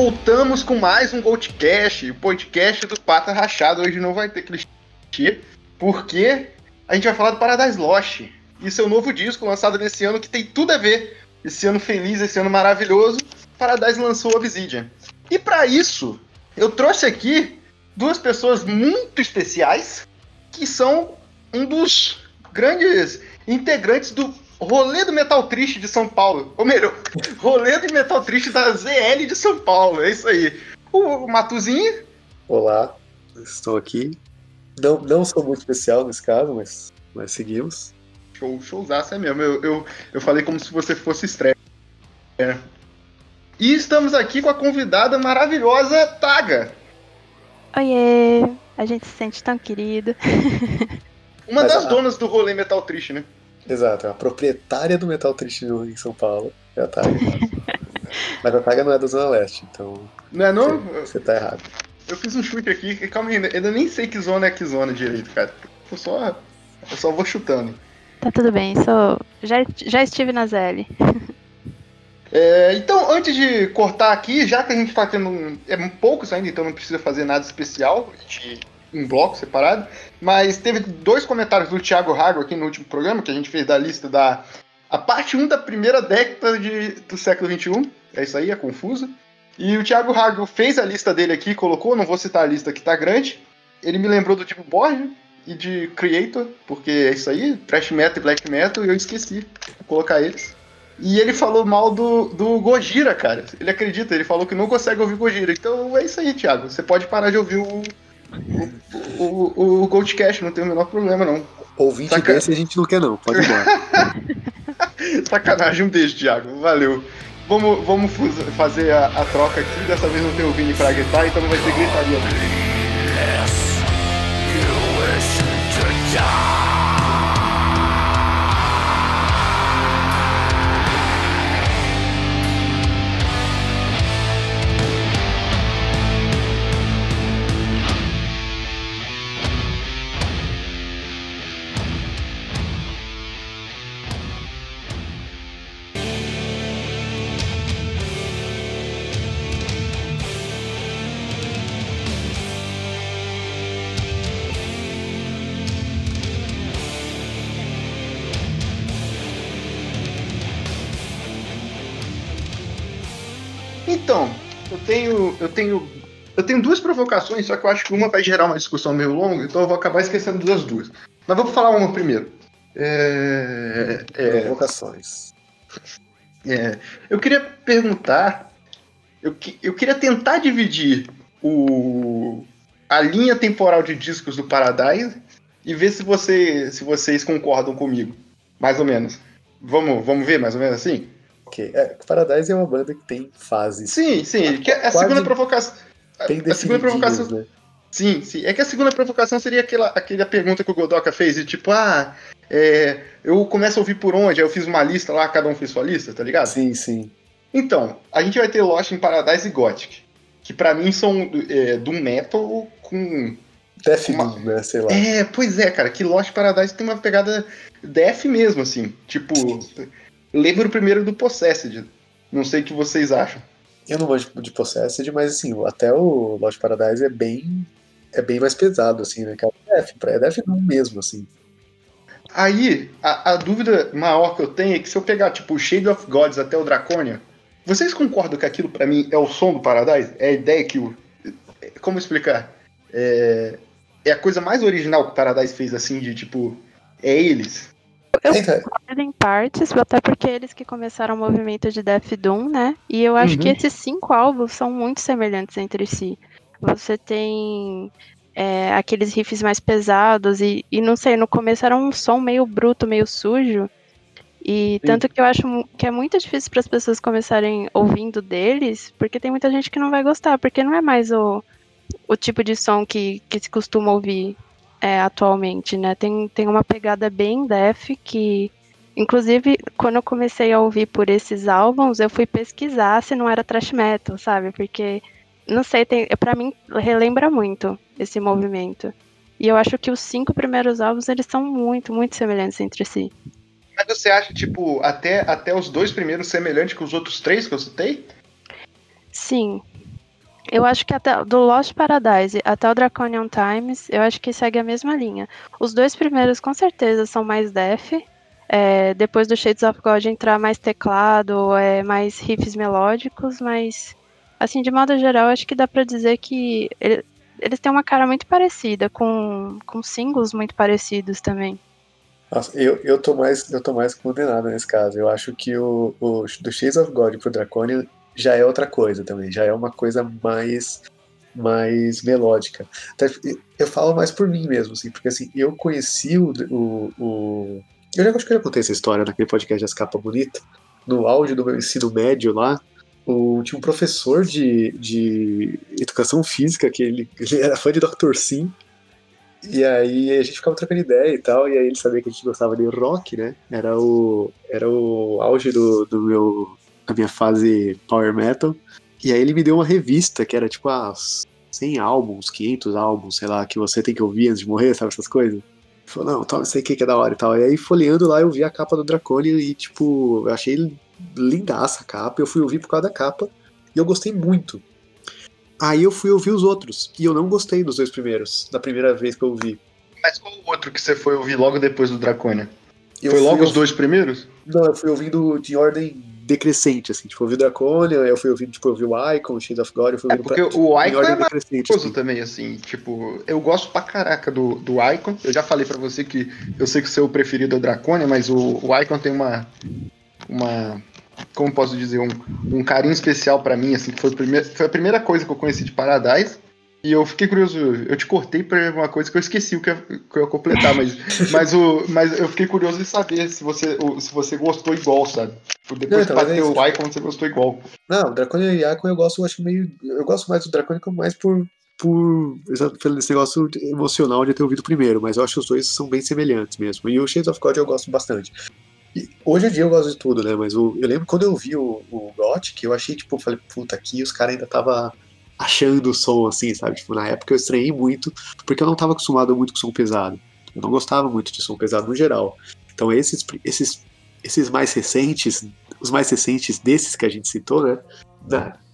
Voltamos com mais um Goldcast, o podcast do Pata Rachado. Hoje não vai ter clichê, porque a gente vai falar do Paradise Lost e seu novo disco lançado nesse ano que tem tudo a ver. Esse ano feliz, esse ano maravilhoso, Paradise lançou Obsidian. E para isso, eu trouxe aqui duas pessoas muito especiais que são um dos grandes integrantes do Rolê do Metal Triste de São Paulo. Ou melhor, Rolê do Metal Triste da ZL de São Paulo. É isso aí. O Matuzinho. Olá, estou aqui. Não, não sou muito especial nesse caso, mas, mas seguimos. Show, showzaço é mesmo. Eu, eu, eu falei como se você fosse estreia. É. E estamos aqui com a convidada maravilhosa Taga. Oiê, a gente se sente tão querido. Uma Mas das a... donas do rolê Metal Triste, né? Exato, a proprietária do Metal Triste em São Paulo é a Taga. Mas a Taga não é da Zona Leste, então. Não é não? Você, tá errado. Eu fiz um chute aqui, calma aí, eu nem sei que zona é que zona direito, cara. Eu só, eu só vou chutando. Tá tudo bem, sou... já, já estive na ZL. É, então, antes de cortar aqui, já que a gente tá tendo. É poucos ainda, então não precisa fazer nada especial de um bloco separado. Mas teve dois comentários do Thiago Rago aqui no último programa, que a gente fez da lista da. A parte 1 da primeira década de, do século XXI. É isso aí, é confuso. E o Thiago Rago fez a lista dele aqui, colocou, não vou citar a lista que tá grande. Ele me lembrou do tipo Borja e de Creator, porque é isso aí, Thrash Metal e Black Metal, e eu esqueci de colocar eles. E ele falou mal do, do Gojira, cara. Ele acredita, ele falou que não consegue ouvir Gojira. Então é isso aí, Thiago. Você pode parar de ouvir o, o, o, o Goldcast, não tem o menor problema, não. Ouvinte Saca... desse a gente não quer, não. Pode ir embora. Sacanagem, um beijo, Thiago. Valeu. Vamos, vamos fazer a, a, troca aqui. Dessa vez não tem o Vini pra gritar, então não vai ter gritaria. Yes, you wish to die. Tenho, eu tenho, eu tenho duas provocações, só que eu acho que uma vai gerar uma discussão meio longa, então eu vou acabar esquecendo das duas. Mas vamos falar uma primeiro. É, é, Provocações. É, eu queria perguntar, eu, eu queria tentar dividir o, a linha temporal de discos do Paradise e ver se, você, se vocês concordam comigo, mais ou menos. Vamos, vamos ver mais ou menos assim? Ok. É, Paradise é uma banda que tem fases. Sim, sim. Que é a segunda provocação. Tem a segunda provocação. Né? Sim, sim. É que a segunda provocação seria aquela, aquela pergunta que o Godoka fez, de tipo, ah, é, eu começo a ouvir por onde? Aí eu fiz uma lista lá, cada um fez sua lista, tá ligado? Sim, sim. Então, a gente vai ter Lost in Paradise e Gothic. Que para mim são é, do metal com. Death uma... né? Sei lá. É, pois é, cara, que Lost Paradise tem uma pegada death mesmo, assim. Tipo. Lembro primeiro do Possessed. Não sei o que vocês acham. Eu não gosto de Possessed, mas assim, até o Lost Paradise é bem é bem mais pesado, assim, né? É Def, é não mesmo, assim. Aí, a, a, dúvida maior que eu tenho é que se eu pegar, tipo, o Shade of Gods até o Draconia, vocês concordam que aquilo para mim é o som do Paradise? É a ideia que o... Como explicar? É, é a coisa mais original que o Paradise fez, assim, de, tipo, é eles. Eu concordo em partes, até porque eles que começaram o movimento de Death Doom, né? E eu acho uhum. que esses cinco álbuns são muito semelhantes entre si. Você tem é, aqueles riffs mais pesados e, e não sei, no começo era um som meio bruto, meio sujo. E Sim. tanto que eu acho que é muito difícil para as pessoas começarem ouvindo deles, porque tem muita gente que não vai gostar, porque não é mais o, o tipo de som que, que se costuma ouvir é, atualmente, né? Tem, tem uma pegada bem def que, inclusive, quando eu comecei a ouvir por esses álbuns, eu fui pesquisar se não era thrash metal, sabe? Porque, não sei, tem, pra mim relembra muito esse movimento. E eu acho que os cinco primeiros álbuns, eles são muito, muito semelhantes entre si. Mas você acha, tipo, até, até os dois primeiros semelhantes com os outros três que eu citei? Sim. Eu acho que até do Lost Paradise até o Draconian Times, eu acho que segue a mesma linha. Os dois primeiros com certeza são mais def. É, depois do Shades of God entrar mais teclado, é, mais riffs melódicos, mas assim, de modo geral, acho que dá para dizer que ele, eles têm uma cara muito parecida, com, com singles muito parecidos também. Nossa, eu, eu, tô mais, eu tô mais condenado nesse caso. Eu acho que o, o do Shades of God pro Draconian já é outra coisa também, já é uma coisa mais mais melódica. Eu falo mais por mim mesmo, assim, porque assim, eu conheci o, o, o... Eu já acho que eu já contei essa história naquele podcast das capa bonita. No áudio do meu ensino médio lá, o, tinha um professor de, de educação física que ele, ele era fã de Dr. Sim. E aí a gente ficava trocando ideia e tal, e aí ele sabia que a gente gostava de rock, né? Era o, era o auge do, do meu, da minha fase power metal. E aí ele me deu uma revista que era tipo, ah, 100 álbuns, 500 álbuns, sei lá, que você tem que ouvir antes de morrer, sabe essas coisas? Ele falou, não, toma isso aqui que é da hora e tal. E aí folheando lá eu vi a capa do Draconian e tipo, eu achei lindaça a capa, eu fui ouvir por causa da capa e eu gostei muito. Aí eu fui ouvir os outros e eu não gostei dos dois primeiros, da primeira vez que eu ouvi. Mas qual o outro que você foi ouvir logo depois do Draconia? Eu foi logo os dois primeiros? Não, eu fui ouvindo de ordem decrescente, assim, tipo, eu ouvi o Draconia, eu fui ouvindo, tipo, eu ouvi o Icon, o Shades of God, eu fui é. É porque pra, o Icon é maravilhoso assim. também, assim, tipo, eu gosto pra caraca do, do Icon, eu já falei pra você que eu sei que o seu preferido é o Draconia, mas o, o Icon tem uma, uma como posso dizer, um, um carinho especial para mim, assim, que foi, primeir, foi a primeira coisa que eu conheci de Paradise. E eu fiquei curioso, eu te cortei para uma coisa que eu esqueci o que eu, que ia completar, mas, mas, o, mas eu fiquei curioso de saber se você, se você gostou igual, sabe? Tipo, depois de bater é o Icon, você gostou igual. Não, Draconia e Icon eu gosto, eu acho meio. Eu gosto mais do Draconia mais por, por esse negócio emocional de ter ouvido primeiro, mas eu acho que os dois são bem semelhantes mesmo. E o Shades of God eu gosto bastante hoje em dia eu gosto de tudo, né? Mas o, eu lembro quando eu vi o, o Gothic, eu achei, tipo, eu falei, puta, aqui os caras ainda tava achando o som, assim, sabe? Tipo, na época eu estranhei muito, porque eu não tava acostumado muito com som pesado. Eu não gostava muito de som pesado no geral. Então esses, esses, esses mais recentes, os mais recentes desses que a gente citou, né?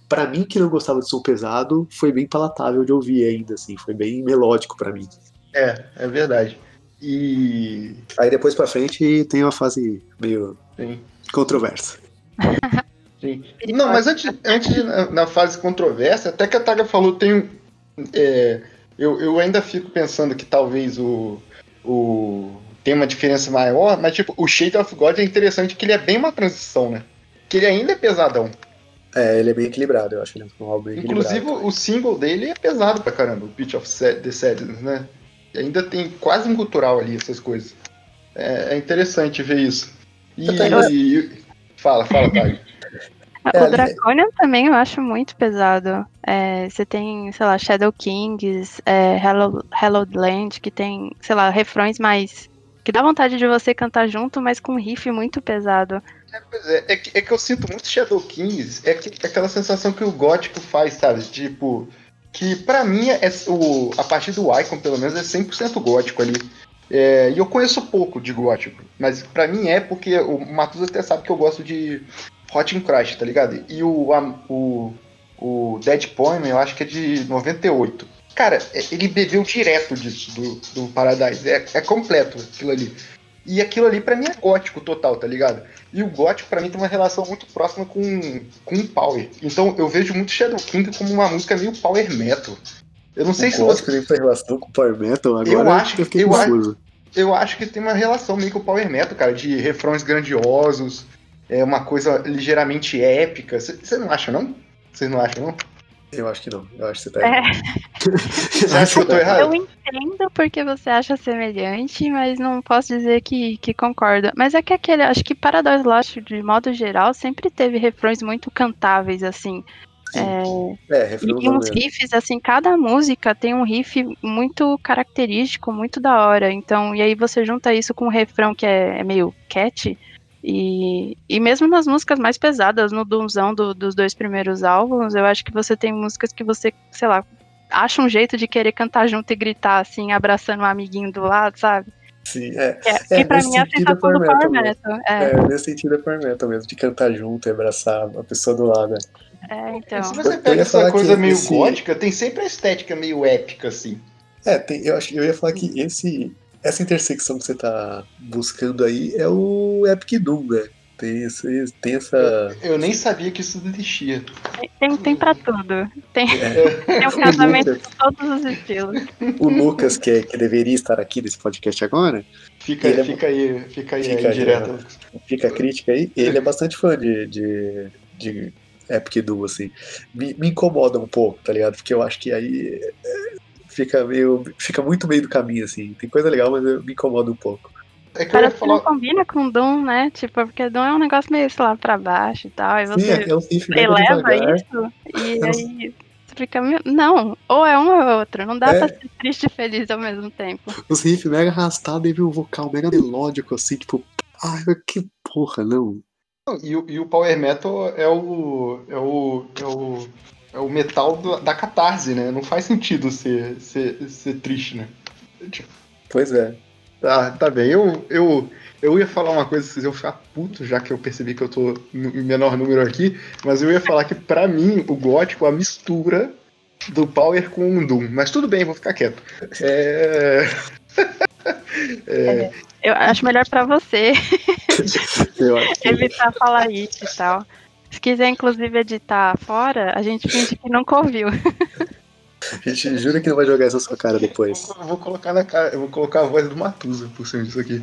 para mim que não gostava de som pesado, foi bem palatável de ouvir ainda, assim, foi bem melódico para mim. É, é verdade. E. Aí depois pra frente tem uma fase meio Sim. controversa. Sim. Não, mas antes, antes de, na fase controversa, até que a Taga falou, tem. É, eu, eu ainda fico pensando que talvez o, o. tem uma diferença maior, mas tipo, o Shade of God é interessante que ele é bem uma transição, né? Que ele ainda é pesadão. É, ele é bem equilibrado, eu acho. Ele é um álbum bem Inclusive, o single dele é pesado pra caramba, o Pitch of the Sadness, né? ainda tem quase um cultural ali, essas coisas. É, é interessante ver isso. E, e, fala, fala, Thay. O é, Draconian também eu acho muito pesado. É, você tem, sei lá, Shadow Kings, é, Hello, Hello Land, que tem, sei lá, refrões mais. que dá vontade de você cantar junto, mas com um riff muito pesado. É, é, é, que, é que eu sinto muito Shadow Kings, é, que, é aquela sensação que o gótico faz, sabe? Tipo, que para mim é o, a partir do Icon, pelo menos, é 100% gótico ali. É, e eu conheço pouco de gótico, mas para mim é porque o Matheus até sabe que eu gosto de Hot in Crash, tá ligado? E o, a, o, o Dead Poem eu acho que é de 98. Cara, é, ele bebeu direto disso, do, do Paradise. É, é completo aquilo ali. E aquilo ali para mim é gótico total, tá ligado? E o gótico para mim tem uma relação muito próxima com, com o power. Então eu vejo muito Shadow King como uma música meio power metal. Eu não sei o se gótico você tem relação com power metal agora. Eu acho, eu, eu acho, eu acho que tem uma relação meio com o power metal, cara, de refrões grandiosos, é uma coisa ligeiramente épica. Você não acha não? Vocês não acham não? Eu acho que não. Eu acho que você tá é. errado. você acha que eu tô errado? Eu entendo porque você acha semelhante, mas não posso dizer que, que concordo. Mas é que aquele, acho que Paradise Lost, de modo geral, sempre teve refrões muito cantáveis, assim. É, é e uns riffs, assim, cada música tem um riff muito característico, muito da hora. Então, e aí você junta isso com um refrão que é, é meio cat, e, e mesmo nas músicas mais pesadas, no Doomzão do, dos dois primeiros álbuns, eu acho que você tem músicas que você, sei lá, acha um jeito de querer cantar junto e gritar, assim, abraçando um amiguinho do lado, sabe? Sim, é. Que, é, é, que pra mim é a sensação do Power Metal. É. é, nesse sentido é Power Metal mesmo, de cantar junto e abraçar a pessoa do lado. É, então. Se você pega essa coisa meio esse... gótica, tem sempre a estética meio épica, assim. É, tem, eu, acho, eu ia falar que esse, essa intersecção que você tá buscando aí é o Epic Doom, né? Tem, esse, tem essa. Eu, eu, nem sabia que isso existia. Tem, tem pra tudo. Tem, é. tem um casamento de todos os estilos. O Lucas, que, é, que deveria estar aqui nesse podcast agora. Fica, é, fica aí, fica aí, fica aí, direto. Fica a crítica aí. Ele é bastante fã de, de, de Epic Doom, assim. Me, me incomoda um pouco, tá ligado? Porque eu acho que aí é, fica meio. Fica muito meio do caminho, assim. Tem coisa legal, mas eu me incomoda um pouco. É que Parece falar... que não combina com Doom, né? Tipo, porque Doom é um negócio meio, sei lá, pra baixo e tal. E você Sim, é um eleva isso e é aí você fica. Não, ou é um ou é outro. Não dá é. pra ser triste e feliz ao mesmo tempo. Os riffs mega arrastados e um vocal mega melódico, assim, tipo, ai, que porra, não. E, e o Power Metal é o. é o. é o, é o metal do, da catarse, né? Não faz sentido ser, ser, ser triste, né? Pois é. Tá, tá bem. Eu, eu, eu ia falar uma coisa, vocês iam ficar puto, já que eu percebi que eu tô em menor número aqui, mas eu ia falar que para mim o gótico é a mistura do Power com o Doom. Mas tudo bem, vou ficar quieto. É... é... Eu acho melhor para você evitar falar isso e tal. Se quiser, inclusive, editar fora, a gente finge que nunca ouviu. A gente jura que não vai jogar essa sua cara depois. Eu vou colocar na cara, eu vou colocar a voz do Matusa por cima disso aqui.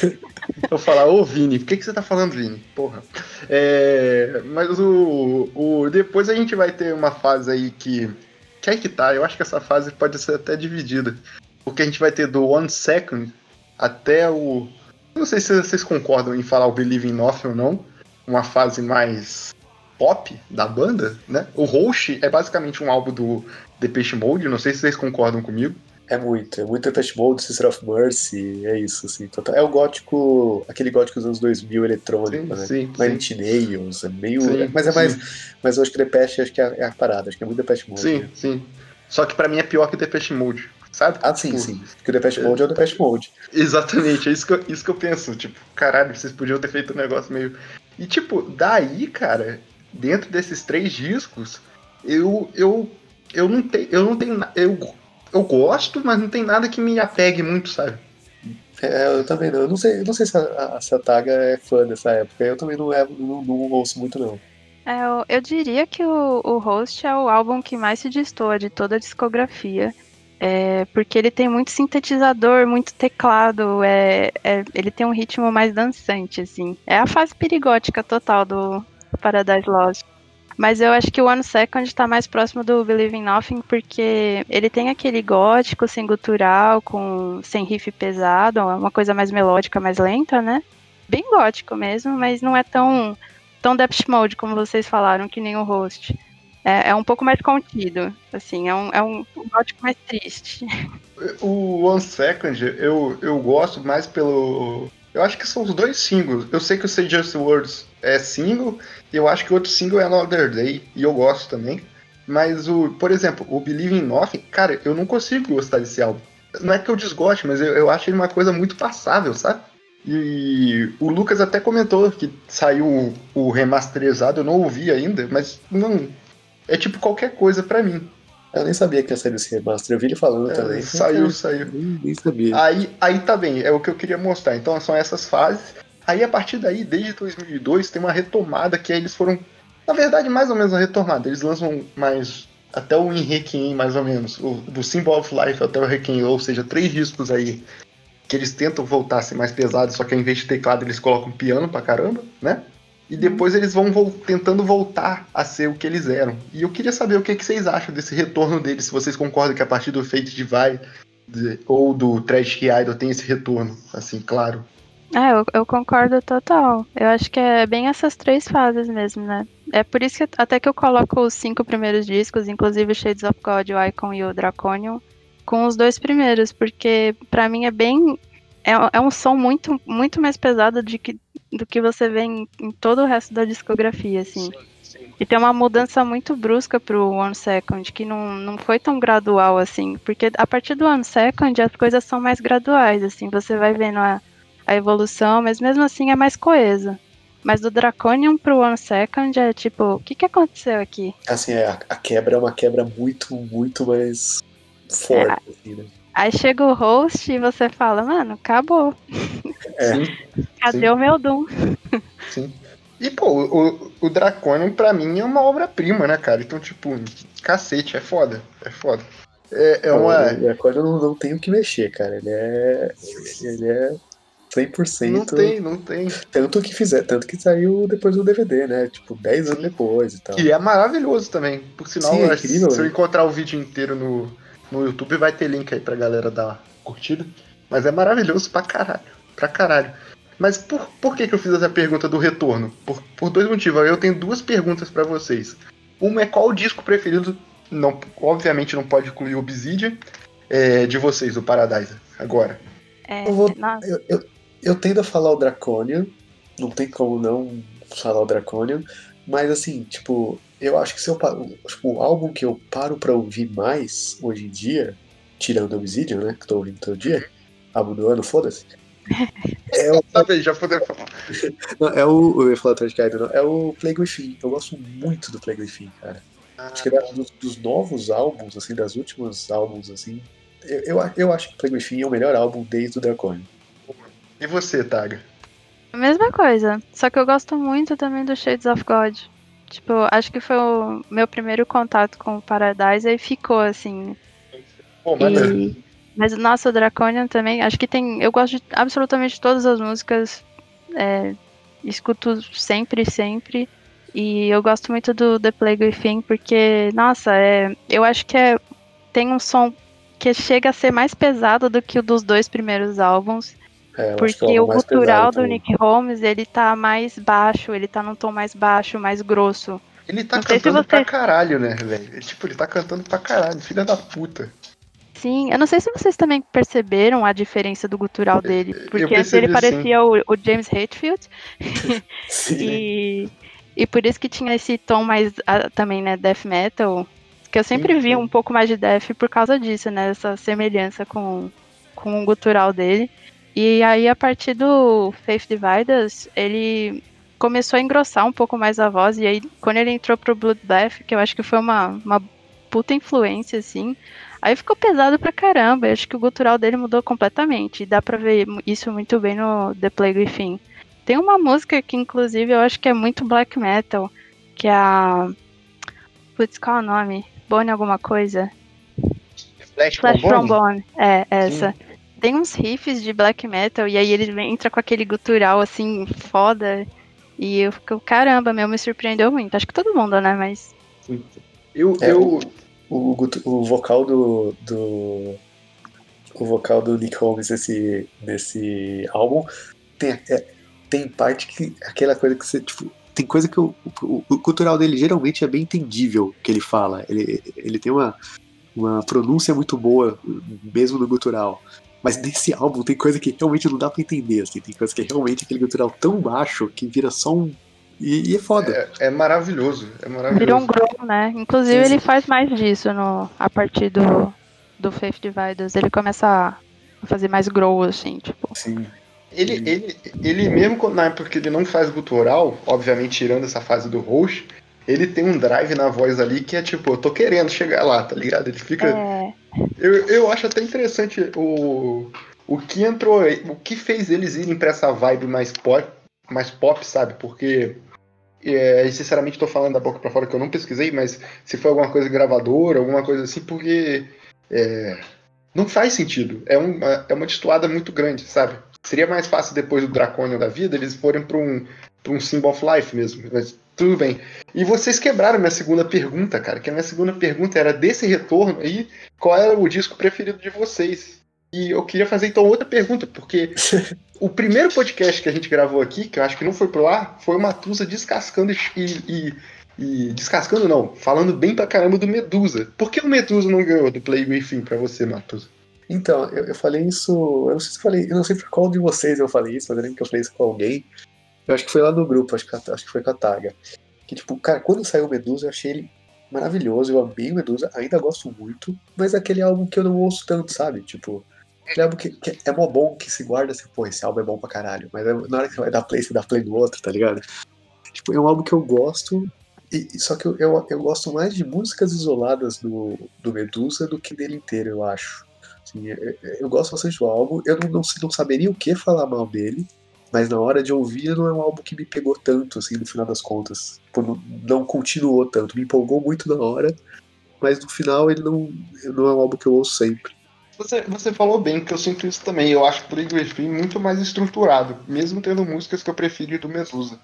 vou falar, ô Vini, por que, que você tá falando, Vini? Porra. É, mas o, o. Depois a gente vai ter uma fase aí que. Que é que tá, eu acho que essa fase pode ser até dividida. Porque a gente vai ter do One Second até o. Não sei se vocês concordam em falar o Believe in Nothing ou não. Uma fase mais pop da banda, né? O Roche é basicamente um álbum do Depeche Mode, não sei se vocês concordam comigo. É muito, é muito Depeche Mode, Sister of Mercy, é isso, assim. É o gótico, aquele gótico dos anos 2000 eletrônico, sim, né? Sim, sim. Nails, é meio... Sim, é, mas é mais... Mas eu acho que Depeche acho que é, é a parada, acho que é muito Depeche Mode. Sim, né? sim. Só que pra mim é pior que Depeche Mode, sabe? Ah, sim, tipo, sim. Porque o Depeche Mode é o Depeche Mode. Exatamente, é isso que, eu, isso que eu penso, tipo, caralho, vocês podiam ter feito um negócio meio... E, tipo, daí, cara, dentro desses três discos, eu, eu eu não tenho. Eu não tenho. Eu, eu gosto, mas não tem nada que me apegue muito, sabe? É, eu também não. Eu não sei, eu não sei se a, a Taga é fã dessa época. Eu também não, é, não, não ouço muito, não. É, eu, eu, diria que o, o Host é o álbum que mais se destoa de toda a discografia. É, porque ele tem muito sintetizador, muito teclado, é, é, ele tem um ritmo mais dançante, assim. É a fase perigótica total do Paradise Lost. Mas eu acho que o One Second está mais próximo do Believe in Nothing, porque ele tem aquele gótico sem gutural, com, sem riff pesado, uma coisa mais melódica, mais lenta, né? Bem gótico mesmo, mas não é tão, tão Depth Mode como vocês falaram, que nem o Host. É, é um pouco mais contido, assim, é um, é um gótico mais triste. O One Second, eu, eu gosto mais pelo. Eu acho que são os dois singles. Eu sei que o Say Just Words é single, e eu acho que o outro single é Another Day, e eu gosto também. Mas, o, por exemplo, o Believe in Nothing, cara, eu não consigo gostar desse álbum. Não é que eu desgoste, mas eu, eu acho ele uma coisa muito passável, sabe? E o Lucas até comentou que saiu o, o remasterizado, eu não ouvi ainda, mas não. É tipo qualquer coisa para mim. Eu nem sabia que ia sair esse remaster, eu vi ele falando é, também. Saiu, saiu. Nem, nem sabia. Aí, aí tá bem, é o que eu queria mostrar. Então são essas fases. Aí a partir daí, desde 2002, tem uma retomada que eles foram, na verdade, mais ou menos uma retomada. Eles lançam mais até o In mais ou menos, o, do Symbol of Life até o Requiem, ou seja, três discos aí que eles tentam voltar a ser mais pesados, só que ao invés de teclado eles colocam piano pra caramba, né? E depois eles vão tentando voltar a ser o que eles eram. E eu queria saber o que, que vocês acham desse retorno deles, se vocês concordam que a partir do Fate Divide ou do Trash Idol tem esse retorno, assim, claro. É, eu, eu, concordo total. Eu acho que é bem essas três fases mesmo, né? É por isso que até que eu coloco os cinco primeiros discos, inclusive o Shades of God, o Icon e o Draconium, com os dois primeiros, porque para mim é bem. É, é, um som muito, muito mais pesado de que, do que você vê em, em todo o resto da discografia, assim. E tem uma mudança muito brusca pro One Second, que não, não foi tão gradual assim. Porque a partir do One Second as coisas são mais graduais, assim. Você vai vendo a a evolução, mas mesmo assim é mais coesa. Mas do Draconian pro One Second é tipo, o que, que aconteceu aqui? Assim, é, a, a quebra é uma quebra muito, muito mais forte, é, assim, né? Aí chega o host e você fala, mano, acabou. É. Cadê Sim. o meu Doom? Sim. E, pô, o, o Draconian, pra mim, é uma obra-prima, né, cara? Então, tipo, cacete, é foda. É foda. É, é uma. O Draconian não, não tem o que mexer, cara. Ele é. Ele é 100%. Não tem, não tem. Tanto que fizer, tanto que saiu depois do DVD, né? Tipo, 10 anos depois e tal. Que é maravilhoso também. Por sinal, Sim, é incrível, se eu encontrar o vídeo inteiro no, no YouTube, vai ter link aí pra galera dar curtida. Mas é maravilhoso pra caralho. Pra caralho. Mas por, por que, que eu fiz essa pergunta do retorno? Por, por dois motivos. Eu tenho duas perguntas para vocês. Uma é qual o disco preferido, não, obviamente não pode incluir Obsidian, é, de vocês, o Paradise, agora. É, eu, vou, eu, eu, eu, tendo a falar o Draconian, não tem como não falar o Draconian, mas assim, tipo, eu acho que se eu tipo, o álbum que eu paro pra ouvir mais hoje em dia, tirando Obsidian, né, que tô ouvindo todo dia, álbum do ano, foda-se, é o... Sabe, já podemos falar. Não, é o. Eu ia falar atrás de não. É o Plague Within. Eu gosto muito do Plague Within, cara. Ah, acho que dos, dos, novos álbuns, assim, das últimos álbuns, assim. Eu, eu, eu acho que Plague Within é o melhor álbum desde o Draconian. E você, Taga? A mesma coisa. Só que eu gosto muito também do Shades of God. Tipo, acho que foi o meu primeiro contato com o Paradise e ficou assim. Pô, e... Mas nossa, o Draconian também, acho que tem. Eu gosto de absolutamente todas as músicas. É, escuto sempre, sempre. E eu gosto muito do The Plague Within, porque, nossa, é, eu acho que é, tem um som que chega a ser mais pesado do que o dos dois primeiros álbuns. É, porque é o cultural do Nick Holmes, ele tá mais baixo, ele tá num tom mais baixo, mais grosso. Ele tá Não cantando você... pra caralho, né, velho? Tipo, ele tá cantando pra caralho, filha da puta. Sim, eu não sei se vocês também perceberam a diferença do gutural dele, porque antes ele parecia o, o, James Hetfield, e, e por isso que tinha esse tom mais uh, também, né, death metal, que eu sempre sim, vi sim. um pouco mais de death por causa disso, né, essa semelhança com, com o gutural dele. E aí, a partir do Faith Dividers, ele começou a engrossar um pouco mais a voz, e aí, quando ele entrou pro Bloodbath, que eu acho que foi uma, uma puta influência, assim, Aí ficou pesado pra caramba. Eu acho que o gutural dele mudou completamente. E dá pra ver isso muito bem no The Plague Within. Tem uma música que, inclusive, eu acho que é muito black metal. Que é a. Putz, qual é o nome? Bone alguma coisa? Flash, Flash from Bone. É, essa. Sim. Tem uns riffs de black metal e aí ele entra com aquele gutural assim, foda. E eu fico, caramba, meu, me surpreendeu muito. Acho que todo mundo, né? Mas. Eu, é, eu, o, o vocal do, do o vocal do Nick Holmes nesse, nesse álbum tem, é, tem parte que aquela coisa que você tipo tem coisa que o, o, o, cultural dele geralmente é bem entendível que ele fala ele, ele tem uma, uma pronúncia muito boa mesmo no gutural mas nesse álbum tem coisa que realmente não dá para entender assim tem coisa que é realmente aquele gutural tão baixo que vira só um e, e é foda. É, é, maravilhoso, é maravilhoso. Virou um grow, né? Inclusive sim, sim. ele faz mais disso no, a partir do, do Faith Dividers. Ele começa a fazer mais grow, assim, tipo. Sim. Ele, ele, ele mesmo na época que ele não faz gutural, obviamente tirando essa fase do host, ele tem um drive na voz ali que é tipo, eu tô querendo chegar lá, tá ligado? Ele fica. É. Eu, eu acho até interessante o, o que entrou, o que fez eles irem pra essa vibe mais pop, mais pop, sabe? Porque, é, sinceramente, estou falando da boca para fora que eu não pesquisei, mas se foi alguma coisa gravadora, alguma coisa assim, porque é, não faz sentido. É uma, é uma destoada muito grande, sabe? Seria mais fácil depois do Dracônio da vida eles forem para um, pra um Symbol of Life mesmo. Mas tudo bem. E vocês quebraram minha segunda pergunta, cara. Que a minha segunda pergunta era desse retorno aí, qual era o disco preferido de vocês? E eu queria fazer então outra pergunta, porque o primeiro podcast que a gente gravou aqui, que eu acho que não foi pro ar, foi o Matusa descascando e, e, e, descascando não, falando bem pra caramba do Medusa. Por que o Medusa não ganhou do Play Fim pra você, Matusa? Então, eu, eu, falei isso. Eu não sei se falei, eu não sei por qual de vocês eu falei isso, mas eu lembro que eu falei isso com alguém. Eu acho que foi lá no grupo, acho que, acho que foi com a Taga. Que tipo, cara, quando saiu o Medusa, eu achei ele maravilhoso, eu amei o Medusa, ainda gosto muito, mas é aquele álbum que eu não ouço tanto, sabe? Tipo, Aquele álbum que, que é mó bom, que se guarda assim, pô, esse álbum é bom pra caralho. Mas é, na hora que você vai dar play, você dá play no outro, tá ligado? Tipo, é um álbum que eu gosto, e, só que eu, eu, eu, gosto mais de músicas isoladas do, do Medusa do que dele inteiro, eu acho. Assim, eu, gosto bastante do álbum, eu não, não, não saberia o que falar mal dele, mas na hora de ouvir não é um álbum que me pegou tanto, assim, no final das contas. Tipo, não, não continuou tanto, me empolgou muito na hora, mas no final ele não, não é um álbum que eu ouço sempre. Você, você falou bem, que eu sinto isso também. Eu acho o Green muito mais estruturado, mesmo tendo músicas que eu prefiro do Medusa.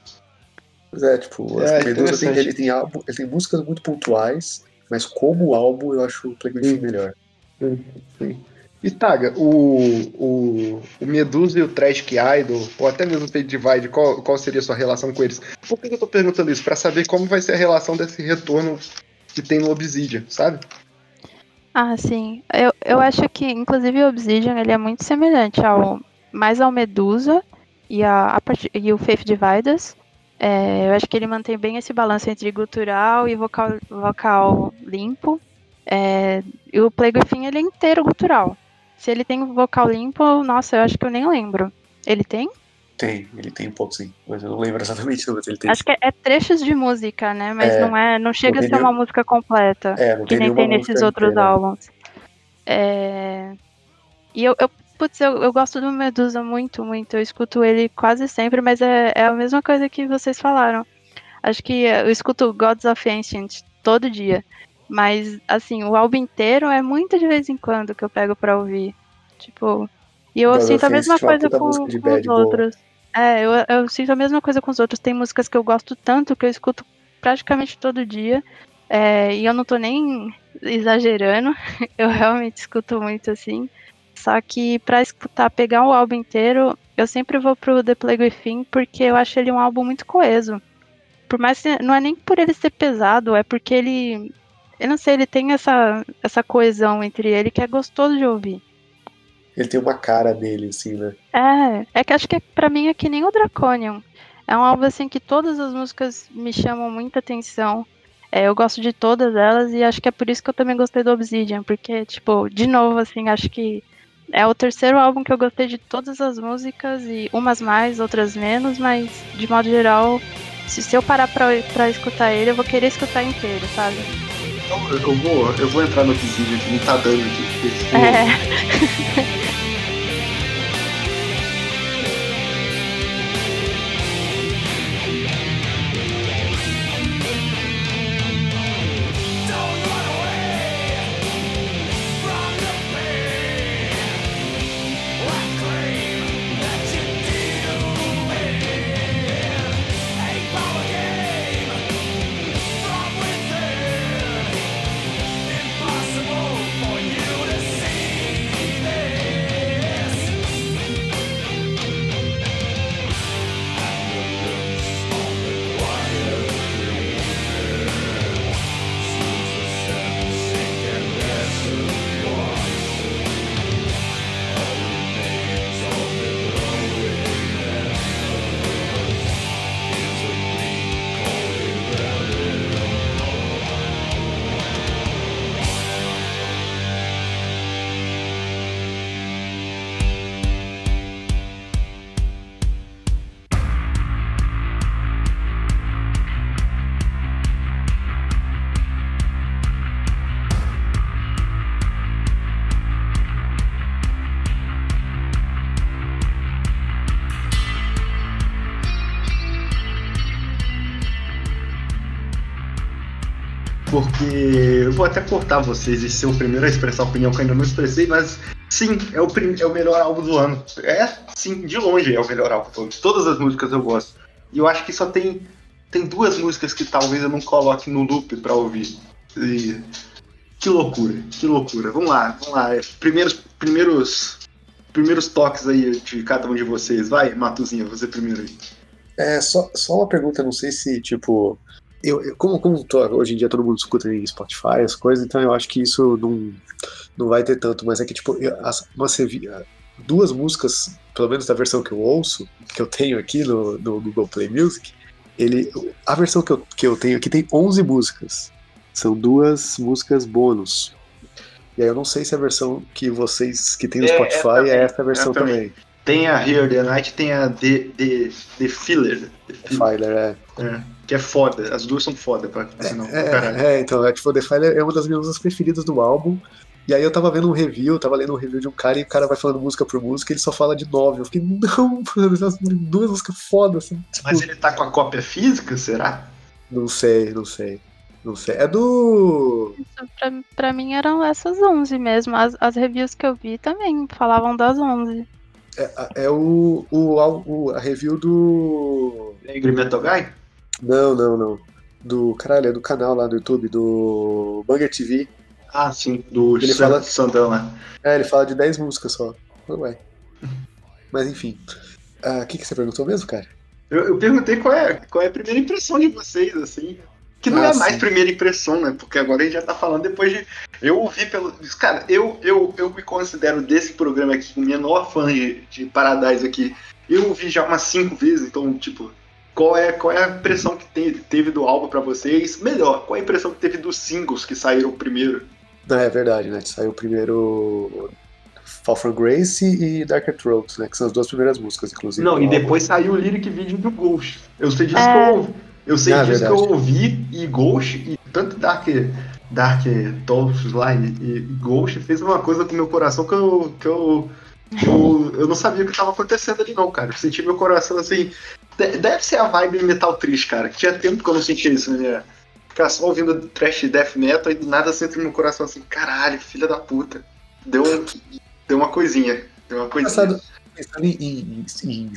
Pois é, tipo, é, Medusa tem, ele, tem álbum, ele tem músicas muito pontuais, mas como álbum eu acho o hum. melhor. Sim, sim. E Taga, o, o, o Medusa e o Tragic Idol, ou até mesmo o Fade Divide, qual, qual seria a sua relação com eles? Por que eu tô perguntando isso? Pra saber como vai ser a relação desse retorno que tem no Obsidian, sabe? Ah, sim. Eu, eu acho que, inclusive, o Obsidian ele é muito semelhante ao mais ao Medusa e, a, a e o Faith Dividers. É, eu acho que ele mantém bem esse balanço entre gutural e vocal, vocal limpo. É, e o Play Griffin ele é inteiro gutural. Se ele tem vocal limpo, nossa, eu acho que eu nem lembro. Ele tem? Tem, ele tem um pouco sim, mas eu não lembro exatamente mas ele tem. Acho que é, é trechos de música, né? Mas é, não é, não chega a ser nenhum... uma música completa, é, não que nem tem nesses outros inteira. álbuns. É... E eu, eu, putz, eu, eu gosto do Medusa muito, muito. Eu escuto ele quase sempre, mas é, é a mesma coisa que vocês falaram. Acho que eu escuto Gods of Ancient todo dia. Mas, assim, o álbum inteiro é muito de vez em quando que eu pego pra ouvir. Tipo. E eu sinto a mesma coisa com, com os outros. É, eu, eu sinto a mesma coisa com os outros. Tem músicas que eu gosto tanto que eu escuto praticamente todo dia. É, e eu não tô nem exagerando. Eu realmente escuto muito assim. Só que pra escutar, pegar o álbum inteiro, eu sempre vou pro The Plague Within porque eu acho ele um álbum muito coeso. Por mais que não é nem por ele ser pesado, é porque ele. Eu não sei, ele tem essa, essa coesão entre ele que é gostoso de ouvir ele tem uma cara dele, assim, né? É, é que acho que pra mim é que nem o Draconian. É um álbum assim que todas as músicas me chamam muita atenção. É, eu gosto de todas elas e acho que é por isso que eu também gostei do Obsidian, porque, tipo, de novo, assim, acho que é o terceiro álbum que eu gostei de todas as músicas e umas mais, outras menos, mas de modo geral, se, se eu parar pra, pra escutar ele, eu vou querer escutar inteiro, sabe? Eu, vou, eu vou entrar no Obsidian que não tá dando aqui. É. vou até cortar vocês e ser o primeiro a expressar a opinião que eu ainda não expressei, mas sim, é o, é o melhor álbum do ano. É, sim, de longe é o melhor álbum do ano. Todas as músicas eu gosto. E eu acho que só tem, tem duas músicas que talvez eu não coloque no loop pra ouvir. E... Que loucura, que loucura. Vamos lá, vamos lá. Primeiros, primeiros, primeiros toques aí de cada um de vocês. Vai, Matuzinha, você primeiro aí. É, só, só uma pergunta, não sei se, tipo, eu, eu, como, como tô, hoje em dia todo mundo escuta em Spotify, as coisas, então eu acho que isso não, não vai ter tanto, mas é que, tipo, eu, as, via duas músicas, pelo menos da versão que eu ouço, que eu tenho aqui no, no Google Play Music, ele, a versão que eu, que eu tenho aqui tem 11 músicas. São duas músicas bônus. E aí eu não sei se a versão que vocês que tem no é, Spotify é, é essa versão também. também. Tem a Here the Night, tem a The, the, the Filler. The Filler, é. é. Que é foda, as duas são foda pra senão, é, é, é, então, é, tipo, The Filler é uma das minhas músicas preferidas do álbum. E aí eu tava vendo um review, tava lendo um review de um cara e o cara vai falando música por música e ele só fala de nove. Eu fiquei, não, mano, essas duas músicas fodas. Assim, tipo... Mas ele tá com a cópia física, será? Não sei, não sei. Não sei. É do. Pra, pra mim eram essas 11 mesmo. As, as reviews que eu vi também falavam das 11. É, é o, o, a review do. Angry Metal Guy? Não, não, não. Do. Caralho, é do canal lá do YouTube, do Banger TV. Ah, sim, do ele fala, Sandão, né? É, ele fala de 10 músicas só. Ué. Mas enfim. O uh, que, que você perguntou mesmo, cara? Eu, eu, perguntei qual é, qual é a primeira impressão de vocês, assim. Que não ah, é mais sim. primeira impressão, né? Porque agora a gente já tá falando depois de. Eu ouvi pelo. Cara, eu, eu, eu me considero desse programa aqui o menor fã de, de Paradise aqui. Eu ouvi já umas cinco vezes, então, tipo, qual é, qual é a impressão que teve, teve do álbum para vocês? Melhor, qual é a impressão que teve dos singles que saíram primeiro? Não, é verdade, né? Saiu primeiro Fall From Grace e Darker Throats, né? Que são as duas primeiras músicas, inclusive. Não, e álbum. depois saiu o lyric vídeo do Ghost. Eu sei disso é... que eu ouvi. Eu sei ah, disso que eu ouvi e Ghost, e tanto Dark, Dark lá e, e, Ghost fez uma coisa com meu coração que eu. Que eu eu, eu não sabia o que estava acontecendo ali, não, cara. Eu senti meu coração assim. Deve ser a vibe metal triste, cara. Tinha tempo que eu não sentia isso, né? ficar só ouvindo trash death metal e do nada sente no meu coração assim, caralho, filha da puta. Deu, deu uma coisinha. Deu uma coisinha. Pensando em, em, em,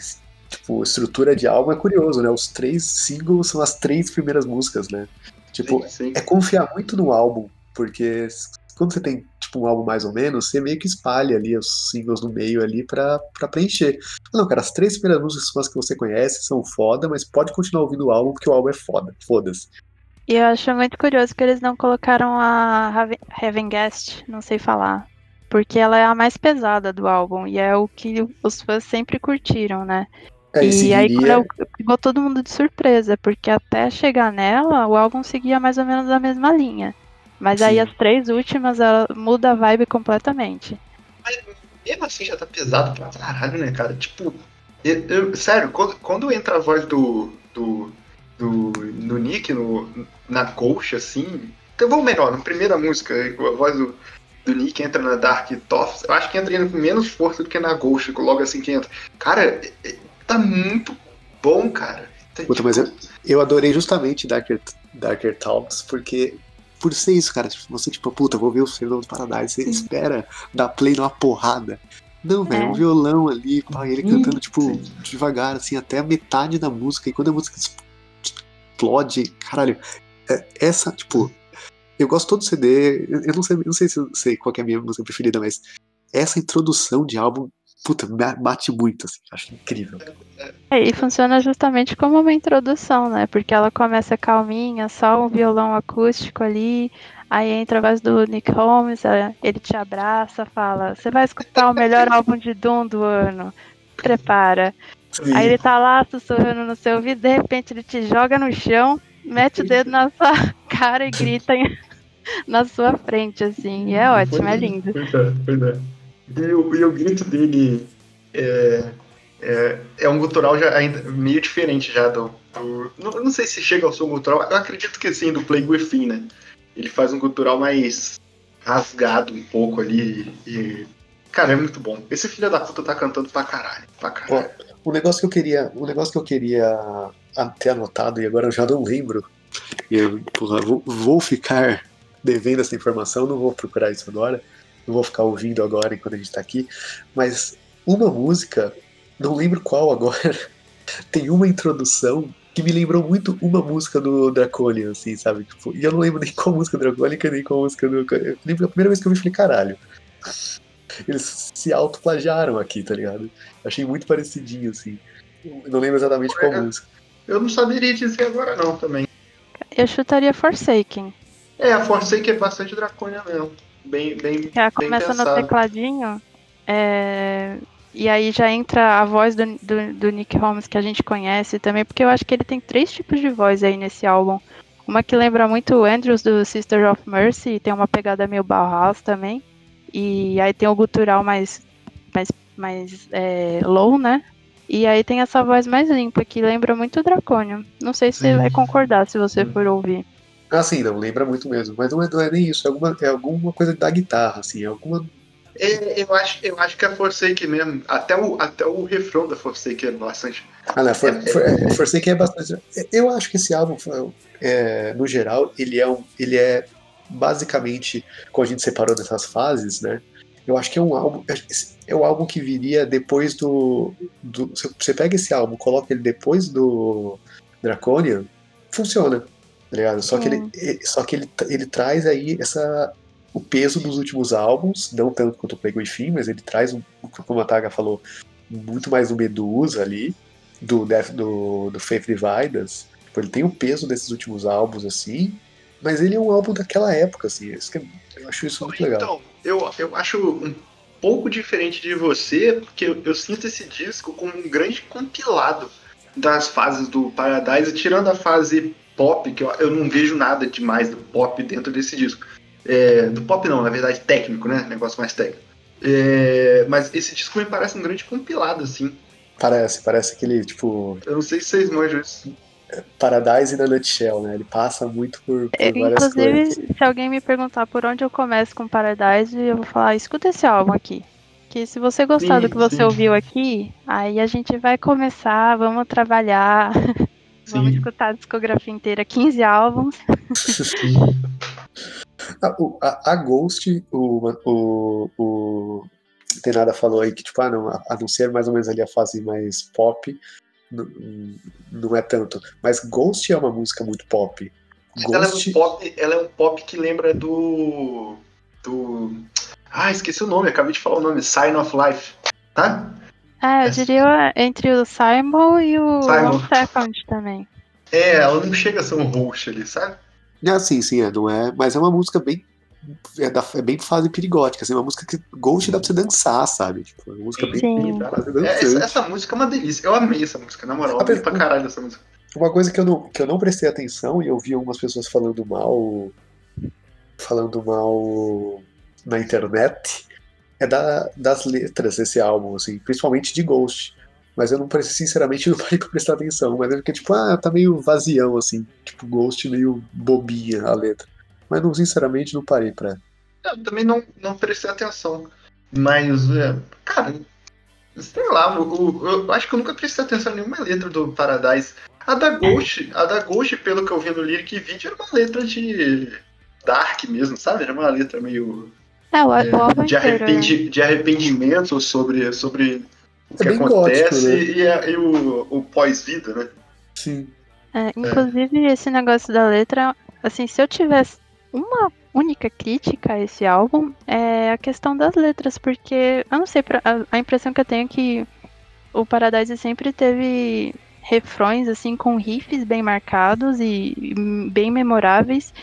tipo, estrutura de álbum é curioso, né? Os três singles são as três primeiras músicas, né? Tipo, sim, sim. é confiar muito no álbum, porque quando você tem tipo um álbum mais ou menos, você meio que espalha ali os singles no meio ali para preencher. Não, cara, as três primeiras músicas são as que você conhece, são foda, mas pode continuar ouvindo o álbum porque o álbum é foda. Foda-se. E eu acho muito curioso que eles não colocaram a Heaven Guest, não sei falar. Porque ela é a mais pesada do álbum e é o que os fãs sempre curtiram, né? É, e aí eu, pegou todo mundo de surpresa, porque até chegar nela, o álbum seguia mais ou menos a mesma linha. Mas Sim. aí as três últimas, ela muda a vibe completamente. Mas mesmo assim já tá pesado pra caralho, né, cara? Tipo, eu, eu, sério, quando, quando entra a voz do, do do, do Nick no, na colcha, assim. Então vamos melhor, na primeira música, a voz do, do Nick entra na Dark Toff, eu acho que entra com menos força do que na Ghost, logo assim que entra. Cara, é, é, tá muito bom, cara. Tá, Puta, tipo... mas eu, eu adorei justamente Darker, Darker Talks, porque por ser isso, cara, você tipo, puta, vou ver o Fernando do Paradise, você espera dar play numa porrada. Não, velho, é. um violão ali, pá, ele cantando, tipo, sim. devagar, assim, até a metade da música, e quando a música explode. Caralho, é, essa, tipo, eu gosto todo do CD. Eu não sei, não sei se eu sei qual é a minha música preferida, mas essa introdução de álbum, puta, bate muito, assim, acho incrível. É, e funciona justamente como uma introdução, né? Porque ela começa calminha, só um violão acústico ali, aí entra a voz do Nick Holmes, é, ele te abraça, fala: Você vai escutar o melhor álbum de Doom do ano. Prepara. Sim. Aí ele tá lá sussurrando no seu ouvido, de repente ele te joga no chão, mete o dedo na sua cara e grita na sua frente, assim. E é ótimo, é lindo. Pois é, pois é. E o, e o grito dele é, é, é, um gutural já meio diferente já do. do não, não, sei se chega ao som gutural, eu acredito que sim, do Play Within, né? Ele faz um gutural mais rasgado um pouco ali e. Cara, é muito bom. Esse filho da puta tá cantando pra caralho. Pra caralho. O negócio que eu queria, o negócio que eu queria ter anotado e agora eu já não lembro. E eu porra, vou, vou, ficar devendo essa informação, não vou procurar isso agora, não vou ficar ouvindo agora enquanto a gente tá aqui, mas uma música, não lembro qual agora, tem uma introdução que me lembrou muito uma música do Draconian, assim, sabe? Tipo, e eu não lembro nem qual música do Draconian, nem qual música do. Eu lembro a primeira vez que eu vi, falei, caralho. Eles se autoplagiaram aqui, tá ligado? Achei muito parecidinho, assim. Eu não lembro exatamente qual música. Eu não saberia dizer agora não também. Eu chutaria Forsaken. É, a Forsaken é bastante dracônia mesmo. Bem, bem, Ela começa bem no tecladinho. É... E aí já entra a voz do, do, do, Nick Holmes que a gente conhece também, porque eu acho que ele tem três tipos de voz aí nesse álbum. Uma que lembra muito o Andrews do Sister of Mercy, tem uma pegada meio Bauhaus também. E aí tem o gutural mais, mais, mais é, low, né? E aí tem essa voz mais limpa, que lembra muito o Draconium. Não sei se você vai concordar se você for ouvir. Ah, sim, não, lembra muito mesmo. Mas não é, não é nem isso, é alguma, é alguma coisa da guitarra, assim, é alguma. É, eu, acho, eu acho que é Forsaken mesmo. Até o, até o refrão da Forsaken é bastante. Ah, não, For, for, é, Forsaken é bastante. Eu acho que esse álbum, é, no geral, ele é, um, ele é basicamente, quando a gente separou dessas fases, né? Eu acho que é um álbum. É o álbum que viria depois do. do você pega esse álbum, coloca ele depois do Draconian, funciona. Tá ligado? Só que, ele, só que ele, ele traz aí essa, o peso dos últimos álbuns, não tanto quanto o Plague Fim, mas ele traz, como a Taga falou, muito mais do Medusa ali, do, Death, do, do Faith Dividers. Ele tem o peso desses últimos álbuns, assim, mas ele é um álbum daquela época, assim. É, eu acho isso muito legal. Então, eu, eu acho um pouco diferente de você, porque eu, eu sinto esse disco como um grande compilado das fases do Paradise, tirando a fase pop, que eu, eu não vejo nada demais do pop dentro desse disco. É, do pop não, na verdade técnico, né? Negócio mais técnico. É, mas esse disco me parece um grande compilado, assim. Parece, parece aquele, tipo... Eu não sei se vocês manjam isso. Paradise na Nutshell, né? Ele passa muito por, por é, várias Inclusive, coisas. se alguém me perguntar por onde eu começo com Paradise, eu vou falar, escuta esse álbum aqui. Que se você gostar sim, do que você sim. ouviu aqui, aí a gente vai começar, vamos trabalhar, vamos escutar a discografia inteira, 15 álbuns. a, a, a, Ghost, o, o, o Tenada falou aí que, tipo, ah, não, a, a não ser mais ou menos ali a fase mais pop, não, é tanto. Mas Ghost é uma música muito pop. Ghost... Ela, é um pop ela é um pop que lembra do. do. Ah, esqueci o nome, acabei de falar o nome, Sign of Life, tá? É, eu diria entre o Simon e o Simon. Second também. É, ela não chega a ser um host ali, sabe? Ah, sim, sim, é, não é. Mas é uma música bem é, da, é bem fase perigótica, assim, uma música que Ghost dá pra você dançar, sabe? Tipo, uma música bem. bem é, essa, essa, música é uma delícia. Eu amei essa música, na moral. Eu amei pra caralho essa música. Uma coisa que eu, não, que eu não prestei atenção e eu vi algumas pessoas falando mal. Falando mal na internet é da, das letras desse álbum, assim, principalmente de Ghost. Mas eu não sinceramente, não parei pra prestar atenção. Mas é porque, tipo, ah, tá meio vazião, assim. Tipo, Ghost meio bobinha a letra mas não, sinceramente não parei pra. Eu também não, não prestei atenção. Mas, é, cara, sei lá, eu, eu, acho que eu nunca prestei atenção em nenhuma letra do Paradise. A da Ghost, a da Ghost, pelo que eu vi no Lyric Video, era uma letra de Dark mesmo, sabe? Era uma letra meio. É, o, é, o de, arrependi, né? de arrependimento sobre, sobre o é que acontece gótico, né? e, a, e, o, o pós-vida, né? Sim. É, inclusive, esse negócio da letra, assim, se eu tivesse uma única crítica a esse álbum é a questão das letras, porque eu não sei, a, impressão que eu tenho é que o Paradise sempre teve refrões assim com riffs bem marcados e bem memoráveis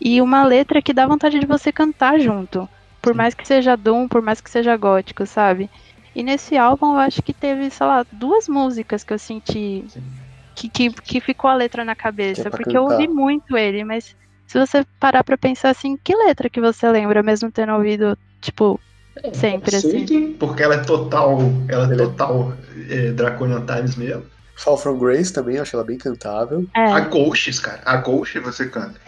e uma letra que dá vontade de você cantar junto, por mais que seja doom, por mais que seja gótico, sabe? E nesse álbum eu acho que teve, sei lá, duas músicas que eu senti que, que, que ficou a letra na cabeça, é porque cantar. eu ouvi muito ele, mas se você parar pra pensar assim, que letra que você lembra, mesmo tendo ouvido, tipo, é, sempre assim? porque ela é total, ela é total é, Draconian Times mesmo. Fall From Grace também, acho ela bem cantável. É. A Ghosts, cara, a Ghost você canta.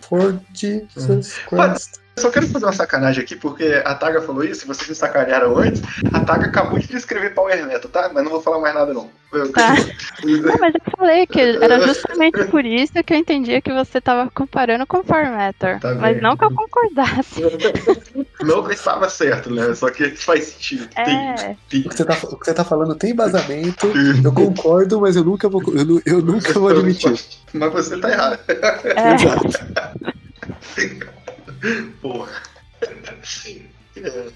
For Jesus Christ. Só quero fazer uma sacanagem aqui, porque a Taga falou isso, vocês me sacanearam antes. A Taga acabou de escrever Power Metal, tá? Mas não vou falar mais nada, não. Tá. não, mas eu falei que era justamente por isso que eu entendia que você tava comparando com Power Metal. Tá mas não que eu concordasse. Não que estava certo, né? Só que faz sentido. É. Tem, tem. O, que você tá, o que você tá falando tem embasamento. Eu concordo, mas eu nunca vou, eu, eu nunca vou admitir. Mas você tá errado. É. Exato. Porra. É,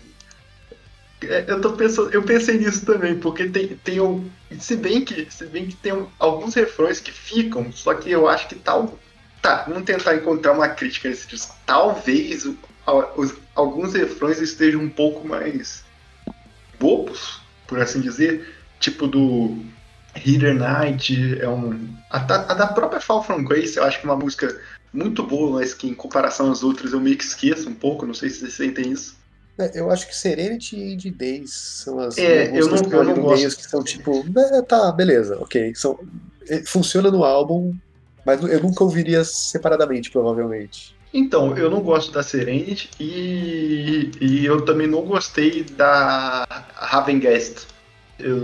é, eu tô pensando, eu pensei nisso também, porque tem, tem um, se bem que, se bem que tem um, alguns refrões que ficam, só que eu acho que tal, tá, vamos tentar encontrar uma crítica nesse disco. Talvez o, os, alguns refrões estejam um pouco mais bobos, por assim dizer, tipo do Heater Night é um. A, a, da própria Fall From Grace, eu acho que é uma música muito boa, mas que em comparação às outras eu meio que esqueço um pouco, não sei se vocês sentem isso. É, eu acho que Serenity e de Days são as é, eu não, eu não gosto. que são tipo, é, tá, beleza, ok. São, é, funciona no álbum, mas eu nunca ouviria separadamente, provavelmente. Então, eu não gosto da Serenity e, e eu também não gostei da Ravengast. Eu,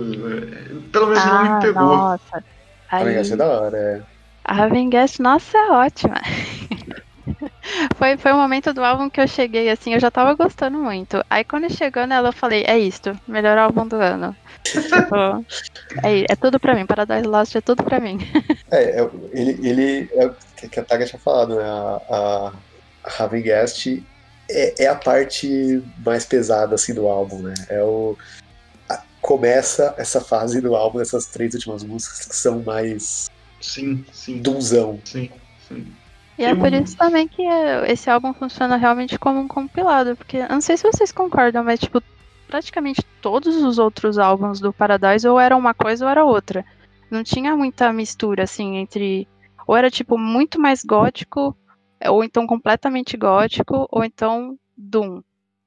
pelo menos ah, não me ah, pegou. Nossa. Ravengast é da hora, é. A Ravengast, nossa, é ótima. foi, foi o momento do álbum que eu cheguei, assim, eu já tava gostando muito. Aí quando chegou nela, eu falei, é isto, melhor álbum do ano. tipo, é, é tudo pra mim, Paradise Lost é tudo pra mim. é, é ele, ele é o que a Taga tinha falado, né? A, a, Ravengast é, é a parte mais pesada, assim, do álbum, né? É o... A, começa essa fase do álbum, essas três últimas músicas que são mais... Sim, sim. Dunzão. Sim, sim. E é por isso também que esse álbum funciona realmente como um compilado, porque eu não sei se vocês concordam, mas tipo, praticamente todos os outros álbuns do Paradise ou era uma coisa ou era outra. Não tinha muita mistura assim entre ou era tipo muito mais gótico, ou então completamente gótico, ou então doom.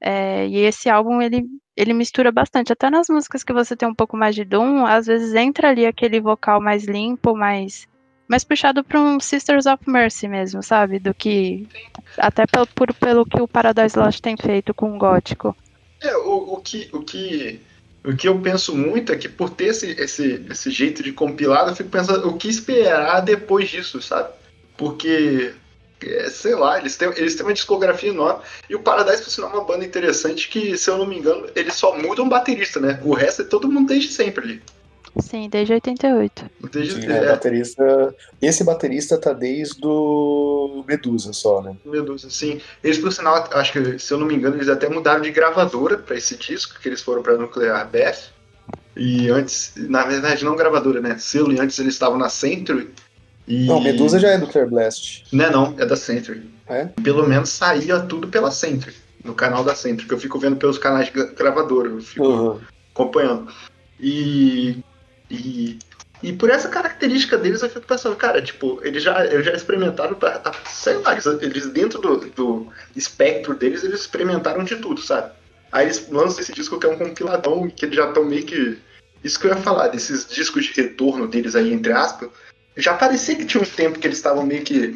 É, e esse álbum ele ele mistura bastante, até nas músicas que você tem um pouco mais de doom, às vezes entra ali aquele vocal mais limpo, mais mais puxado para um Sisters of Mercy mesmo, sabe? Do que. Até pelo, por, pelo que o Paradise Lost tem feito com o gótico. É, o, o, que, o, que, o que eu penso muito é que por ter esse, esse, esse jeito de compilado, eu fico pensando o que esperar depois disso, sabe? Porque, é, sei lá, eles têm, eles têm uma discografia enorme. E o Paradise, por sinal, é uma banda interessante que, se eu não me engano, eles só mudam baterista, né? O resto é todo mundo desde sempre ali. Sim, desde 88. Desde, Sim, é, é. Baterista, esse baterista tá desde o Medusa só, né? Medusa, sim. Eles, por sinal, acho que, se eu não me engano, eles até mudaram de gravadora para esse disco, que eles foram pra Nuclear Bath. E antes, na verdade, não gravadora, né? Selo, e antes eles estavam na Century. E... Não, Medusa já é Nuclear Blast. Não é não, é da Century. É? Pelo menos saía tudo pela Century, no canal da Century, que eu fico vendo pelos canais de gravadora, eu fico uhum. acompanhando. E e, e por essa característica deles, eu fico pensando, cara, tipo, eles já, eles já experimentaram, pra, sei lá, eles dentro do, do espectro deles, eles experimentaram de tudo, sabe? Aí eles lançam esse disco que é um compiladão, que eles já estão meio que. Isso que eu ia falar, desses discos de retorno deles aí, entre aspas, já parecia que tinha um tempo que eles estavam meio que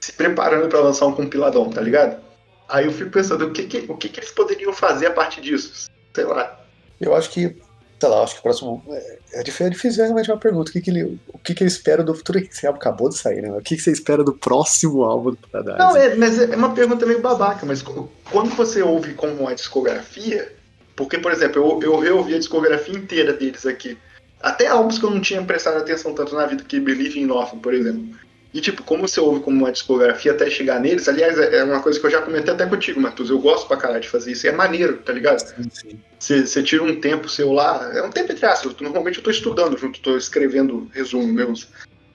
se preparando para lançar um compiladão, tá ligado? Aí eu fico pensando, o que, que, o que, que eles poderiam fazer a partir disso? Sei lá. Eu acho que sei lá, acho que o próximo. É, é difícil realmente uma pergunta. O que, que ele, o que, que ele espera do futuro? Esse álbum acabou de sair, né? O que, que você espera do próximo álbum do Paradise? Não, é, mas é uma pergunta meio babaca, mas quando você ouve como uma discografia, porque, por exemplo, eu, eu reouvi a discografia inteira deles aqui. Até álbuns que eu não tinha prestado atenção tanto na vida que Believe in Nothing, por exemplo. E, tipo, como você ouve como uma discografia até chegar neles, aliás, é uma coisa que eu já comentei até contigo, Matheus. Eu gosto pra caralho de fazer isso. É maneiro, tá ligado? Você tira um tempo seu lá. É um tempo entre aspas. Normalmente eu tô estudando junto, tô escrevendo resumo meus.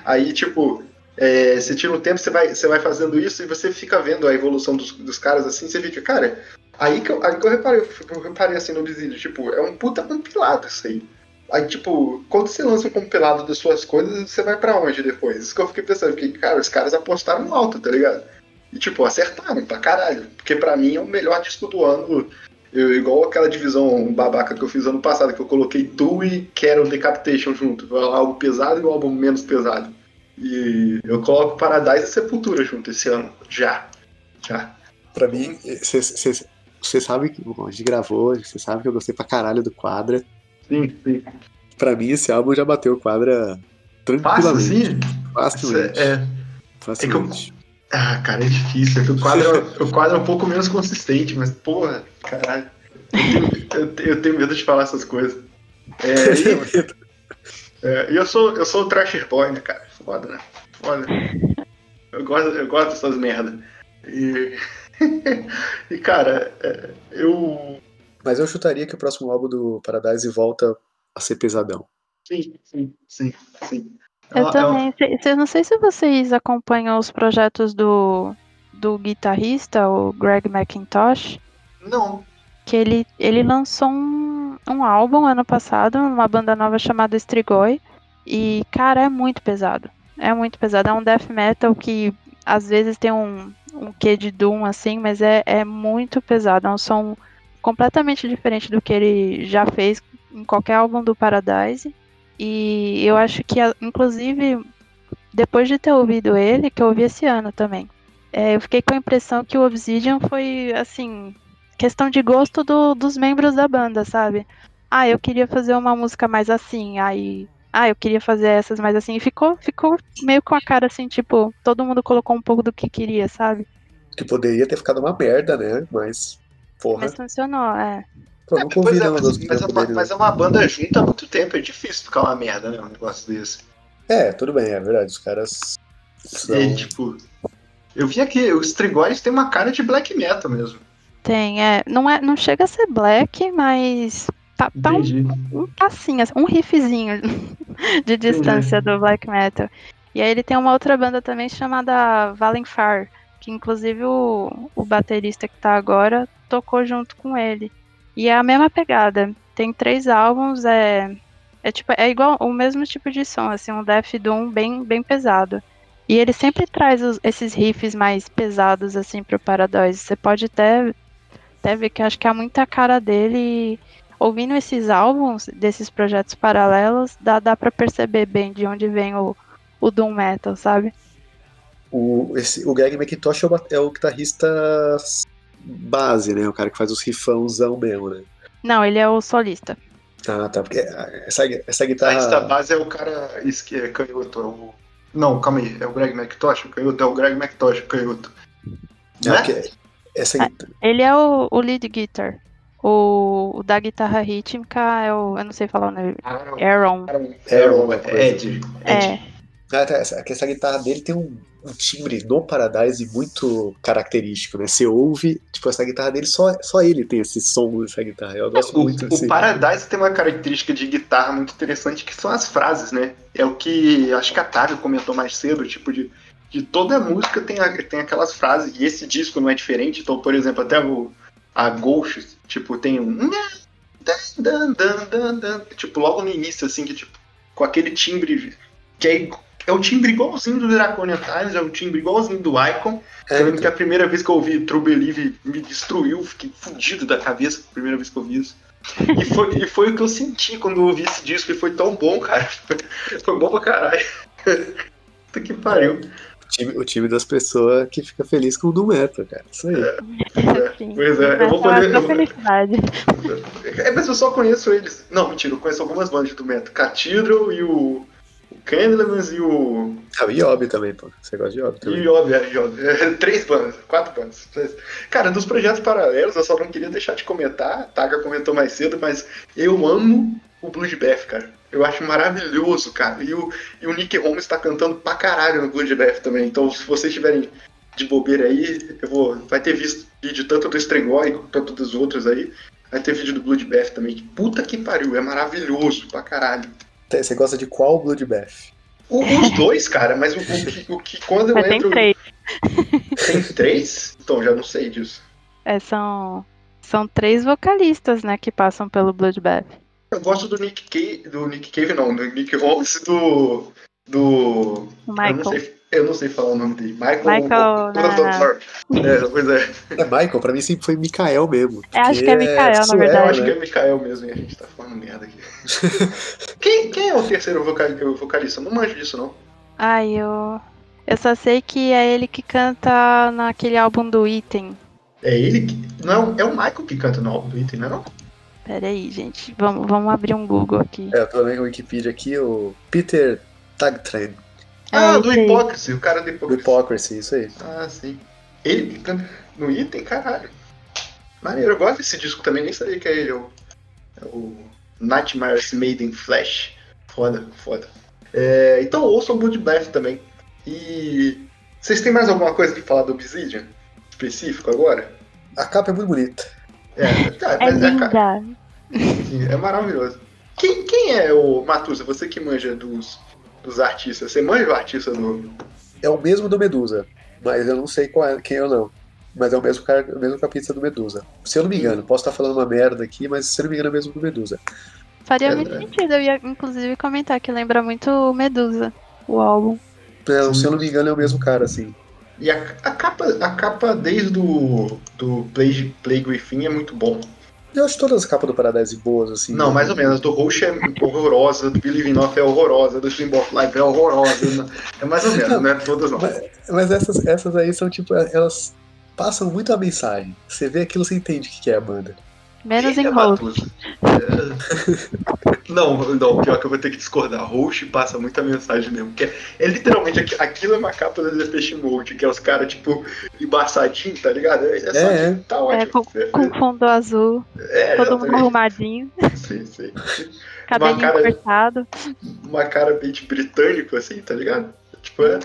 Aí, tipo, você é, tira um tempo, você vai, vai fazendo isso e você fica vendo a evolução dos, dos caras assim, você fica, cara, aí que eu, aí que eu reparei, eu reparei assim no Obsidian, tipo, é um puta compilado isso aí. Aí, tipo, quando você lança um compilado das suas coisas, você vai para onde depois? Isso que eu fiquei pensando, porque, cara, os caras apostaram alto, tá ligado? E, tipo, acertaram pra caralho. Porque pra mim é o melhor disco do ano. Eu, igual aquela divisão babaca que eu fiz ano passado, que eu coloquei Tu e Carol Decapitation junto. Algo pesado e o álbum menos pesado. E eu coloco Paradise e Sepultura junto esse ano. Já. Já. Pra mim, você sabe que a gente gravou, você sabe que eu gostei pra caralho do quadra. Sim, sim. Pra mim, esse álbum já bateu quadra tranquilamente. Fácil, Facilmente. É, Facilmente. É eu... Ah, cara, é difícil. É o quadro, é o quadro é um pouco menos consistente, mas, porra, caralho. Eu tenho, eu tenho medo de falar essas coisas. É, e, é, eu sou, eu sou o Trasher Boy, né, cara? Foda, né? Foda. Eu gosto, eu gosto dessas merda. E, e cara, é, eu mas eu chutaria que o próximo álbum do Paradise volta a ser pesadão. Sim, sim, sim, sim. Eu ela, também. Ela... Eu não sei se vocês acompanham os projetos do, do guitarrista, o Greg McIntosh. Não. Que ele, ele lançou um, um álbum ano passado, uma banda nova chamada Strigoi. E, cara, é muito pesado. É muito pesado. É um death metal que às vezes tem um, um quê de Doom, assim, mas é, é muito pesado. É um som completamente diferente do que ele já fez em qualquer álbum do Paradise. E eu acho que, inclusive, depois de ter ouvido ele, que eu ouvi esse ano também, é, eu fiquei com a impressão que o Obsidian foi, assim, questão de gosto do, dos membros da banda, sabe? Ah, eu queria fazer uma música mais assim, aí. Ah, eu queria fazer essas mais assim. E ficou, ficou meio com a cara assim, tipo, todo mundo colocou um pouco do que queria, sabe? Que poderia ter ficado uma merda, né? Mas. Porra. Mas funcionou, é. Pô, não convida é, mas, mas, é uma, mas é uma banda junta há muito tempo, é difícil ficar uma merda, né? Um negócio desse. É, tudo bem, é verdade. Os caras. São... É, tipo. Eu vi aqui, os Trigóis tem uma cara de black metal mesmo. Tem, é. Não, é, não chega a ser black, mas tá, tá um, um passinho, assim, um riffzinho de distância Entendi. do black metal. E aí ele tem uma outra banda também chamada Valenfar, inclusive o, o baterista que tá agora tocou junto com ele. E é a mesma pegada. Tem três álbuns, é, é tipo é igual o mesmo tipo de som, assim, um Death Doom bem bem pesado. E ele sempre traz os, esses riffs mais pesados assim pro Paradise. Você pode até até ver que acho que há muita cara dele ouvindo esses álbuns desses projetos paralelos, dá dá para perceber bem de onde vem o o doom metal, sabe? O, esse, o Greg McIntosh é o, é o guitarrista base, né? O cara que faz os rifãozão mesmo, né? Não, ele é o solista. Ah, tá. Porque essa, essa guitarra. Essa base é o cara que é canhoto. É o... Não, calma aí. É o Greg McTosh, o canhoto? É o Greg McTosh, o canhoto. Não, né? essa... Ah, ele é o, o lead guitar. O, o, da guitarra rítmica é o. Eu não sei falar o nome. Aaron. Aaron, Aaron é Ed. É. Tá, essa, essa guitarra dele tem um, um, timbre no Paradise muito característico, né? Você ouve, tipo, essa guitarra dele, só, só ele tem esse som dessa guitarra. Eu gosto o, muito O Paradise tem uma característica de guitarra muito interessante que são as frases, né? É o que acho que a Távio comentou mais cedo, tipo, de, de toda música tem, a, tem aquelas frases, e esse disco não é diferente. Então, por exemplo, até o, a Ghost, tipo, tem um. Tipo, logo no início, assim, que tipo, com aquele timbre que é é o timbre igualzinho do Draconian Times, é o timbre igualzinho do Icon. É, lembro que a primeira vez que eu ouvi True Believe me destruiu, fiquei fudido da cabeça a primeira vez que eu ouvi isso. E foi, e foi o que eu senti quando eu ouvi esse disco, e foi tão bom, cara. Foi bom pra caralho. Puta que pariu. O time, o time das pessoas que fica feliz com o do Metal, cara. Isso aí. É, é, pois é, eu vou poder. Eu, felicidade. É, mas eu só conheço eles. Não, mentira, eu conheço algumas bandas do Metal. Cathedral e o Candlemans e o. Ah, o Yob também, pô. Você gosta de Yob também. Yob, é, Yob. É, três bandas, quatro bandas. Cara, dos projetos paralelos, eu só não queria deixar de comentar. A Taga comentou mais cedo, mas eu amo o Bloodbath, cara. Eu acho maravilhoso, cara. E o, e o Nick Holmes tá cantando pra caralho no Bloodbath também. Então, se vocês estiverem de bobeira aí, eu vou. Vai ter visto vídeo tanto do Strengoi quanto dos outros aí. Vai ter vídeo do Bloodbath também. Puta que pariu, é maravilhoso pra caralho. Você gosta de qual Bloodbath? Os dois, cara, mas o, o, que, o que quando eu mas entro. Tem três. Tem três? Então, já não sei disso. É, são, são três vocalistas, né, que passam pelo Bloodbath. Eu gosto do Nick Cave, do Nick Cave não, do Nick Holmes do. do. Michael. Eu não sei, eu não sei falar o nome dele. Michael. Michael na... é, pois é. É Michael, pra mim sempre foi Mikael mesmo. É, acho que é Mikael, é na verdade. Eu acho que é Mikael mesmo e a gente tá falando merda aqui. quem, quem é o terceiro vocalista? Eu não manjo disso, não. Ai, eu. Eu só sei que é ele que canta naquele álbum do Item. É ele que. Não, é o Michael que canta no álbum do Item, não é não? Pera aí, gente. Vamos, vamos abrir um Google aqui. É, eu tô lendo o Wikipedia aqui, o Peter Tagtren. Ah, é, do Hypocrisy, o cara do Hypocrisy. Do Hypocrisy, isso aí. Ah, sim. Ele no Item, caralho. Maneiro, eu gosto desse disco também, nem sabia que é ele. É o, é o Nightmares Made in Flash. Foda, foda. É, então ouçam o Bloodbath também. E vocês têm mais alguma coisa que falar do Obsidian? Específico agora? A capa é muito bonita. É, tá, é linda. Capa... é maravilhoso. Quem, quem é o Matusa? Você que manja dos, dos artistas. Você manja o artista do. É o mesmo do Medusa, mas eu não sei qual é, quem é ou não. Mas é o mesmo, cara, o mesmo capista do Medusa. Se eu não me engano, posso estar falando uma merda aqui, mas se eu não me engano é o mesmo do Medusa. Faria é, muito é. sentido. Eu ia, inclusive, comentar que lembra muito Medusa, o álbum. É, se eu não me engano, é o mesmo cara, assim. E a, a capa, a capa desde do, do Play, Play Griffin é muito bom. Eu acho todas as capas do Paradise boas, assim. Não, mais ou menos. Do Roche é horrorosa, do Believe Enough é horrorosa, do Stream of Life é horrorosa. é mais ou menos, né? Todas não. Mas, mas, essas, essas aí são tipo, elas passam muito a mensagem. Você vê aquilo, você entende o que é a banda. Menos em Roche. É... não, não, pior que eu vou ter que discordar. Roche passa muita mensagem mesmo. Que é, é literalmente aquilo é uma capa da Depeche Mode, que é os caras, tipo, embaçadinho, tá ligado? É, é, é, é. Tá ótimo. É, com, com fundo azul. É, todo mundo arrumadinho. Sim, sim. Cabelinho cara, cortado. Uma cara bem de britânico, assim, tá ligado? Tipo, é.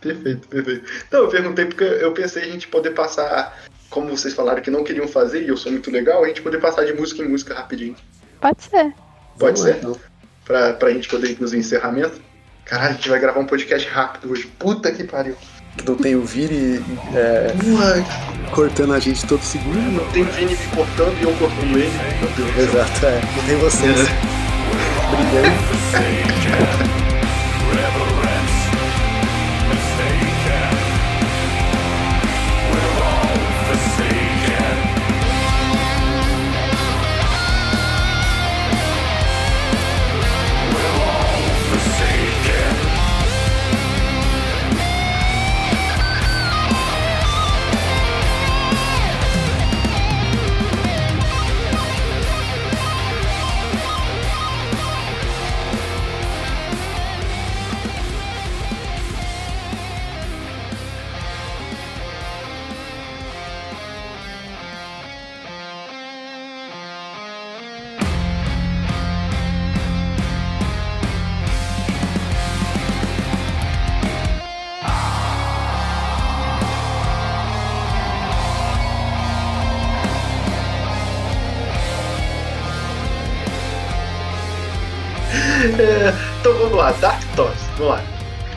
Perfeito, perfeito. Não, eu perguntei porque eu pensei a gente poder passar como vocês falaram que não queriam fazer, e eu sou muito legal, a gente poder passar de música em música rapidinho. Pode ser. Pode Vamos ser? Então. Pra, pra gente poder ir pros encerramentos. Caralho, a gente vai gravar um podcast rápido hoje. Puta que pariu. Não tem o Vini é, cortando a gente todo segundo. Não tem o Vini me cortando e eu cortando ele. Meu Deus Exato, é. Não tem vocês. É.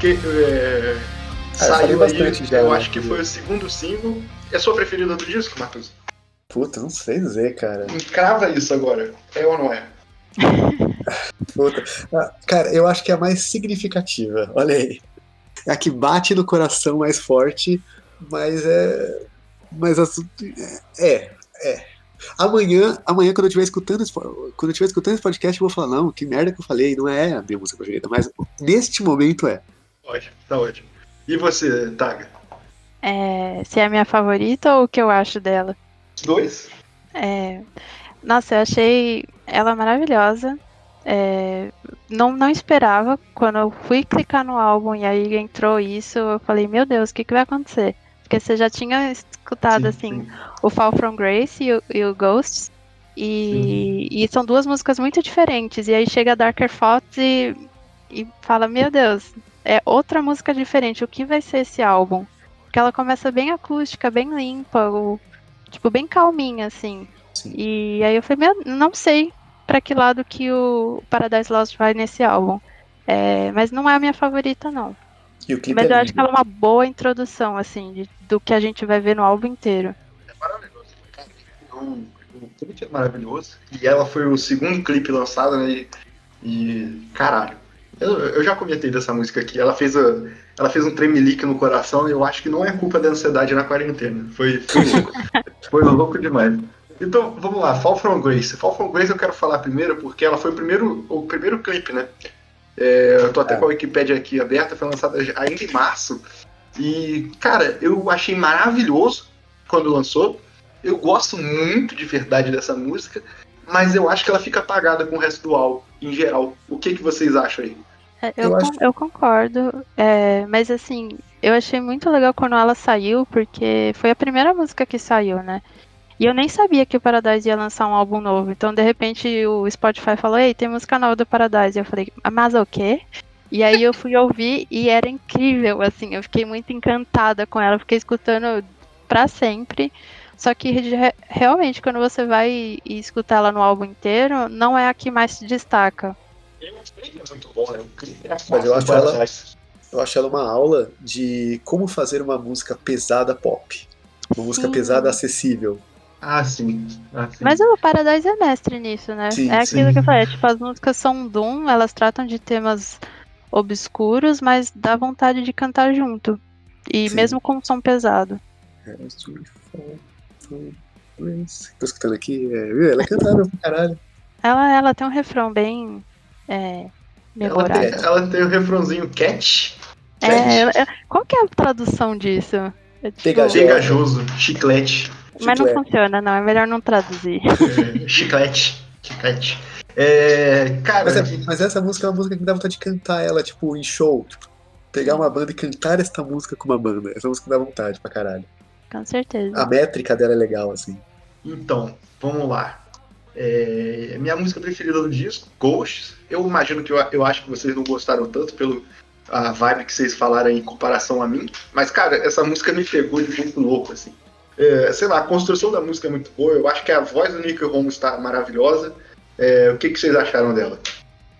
Porque, é, ah, saiu aí, já, eu né? acho que foi o segundo single. É sua preferida do disco, Matheus? Puta, não sei dizer, cara. Encrava isso agora. É ou não é? Puta. Ah, cara, eu acho que é a mais significativa. Olha aí. É a que bate no coração mais forte, mas é. Mas é. É. Amanhã, amanhã quando eu estiver escutando, esse, quando eu estiver escutando esse podcast, eu vou falar, não, que merda que eu falei, não é a minha música preferida, mas neste momento é. Ótimo, tá ótimo. E você, Taga? É, se é a minha favorita ou o que eu acho dela? Os dois. É, nossa, eu achei ela maravilhosa. É, não, não esperava. Quando eu fui clicar no álbum e aí entrou isso, eu falei, meu Deus, o que, que vai acontecer? Porque você já tinha escutado, sim, assim, sim. o Fall From Grace e o, e o Ghosts. E, e, são duas músicas muito diferentes. E aí chega Darker Thoughts e, e fala, meu Deus, é outra música diferente. O que vai ser esse álbum? Porque ela começa bem acústica, bem limpa, o, tipo, bem calminha, assim. Sim. E aí eu falei, meu, não sei para que lado que o Paradise Lost vai nesse álbum. É, mas não é a minha favorita, não. Mas é eu acho que ela é uma boa introdução, assim, de, do que a gente vai ver no álbum inteiro. É maravilhoso. O, o clipe é maravilhoso. E ela foi o segundo clipe lançado, né? E, e caralho. Eu, eu, já comentei dessa música aqui. Ela fez, a, ela fez um tremelique no coração e eu acho que não é culpa da ansiedade na quarentena. Foi, foi louco. foi louco demais. Então, vamos lá, Fall From Grace. Fall From Grace eu quero falar primeiro porque ela foi o primeiro, o primeiro clipe, né? É, eu tô até é. com a Wikipedia aqui aberta, foi lançada ainda em março. E, cara, eu achei maravilhoso quando lançou. Eu gosto muito de verdade dessa música, mas eu acho que ela fica apagada com o resto do álbum, em geral. O que, que vocês acham aí? É, eu, eu, acho... eu concordo, é, mas assim, eu achei muito legal quando ela saiu, porque foi a primeira música que saiu, né? E eu nem sabia que o Paradise ia lançar um álbum novo. Então, de repente, o Spotify falou: Ei, tem música nova do Paradise. E eu falei: Mas o quê? E aí eu fui ouvir e era incrível, assim. Eu fiquei muito encantada com ela. Fiquei escutando para sempre. Só que realmente, quando você vai e escutar ela no álbum inteiro, não é a que mais se destaca. É muito bom, né? Mas eu acho, ela, eu acho ela uma aula de como fazer uma música pesada pop. Uma música pesada acessível Ah, sim. Ah, sim. Mas o Paradise é mestre nisso, né? Sim, é aquilo sim. que eu falei, tipo, as músicas são Doom, elas tratam de temas obscuros, mas dá vontade de cantar junto. E Sim. mesmo com som pesado. Tô escutando aqui, é, ela é cantada pra caralho. Ela, ela tem um refrão bem é, Ela memorado. tem, ela tem o refrãozinho catch. É, ela- é- qual que é a tradução disso? É, tipo, Pegajoso. Pegajoso, chiclete. mas não funciona, não. É melhor não traduzir. é, chiclete. Chiclete. É, cara, Mas, é- mas essa música é uma música que dá vontade de cantar ela, tipo, em show. Tipo, pegar uma banda e cantar esta música com uma banda. Essa música dá vontade pra caralho. Com certeza. A métrica dela é legal, assim. então, vamos lá. É, minha música preferida do disco, Ghosts. Eu imagino que eu, eu acho que vocês não gostaram tanto pelo a vibe que vocês falaram em comparação a mim. Mas, cara, essa música me pegou de jeito louco, assim. É, sei lá, a construção da música é muito boa. Eu acho que a voz do Nick Holmes está maravilhosa. É, o que, que vocês acharam dela?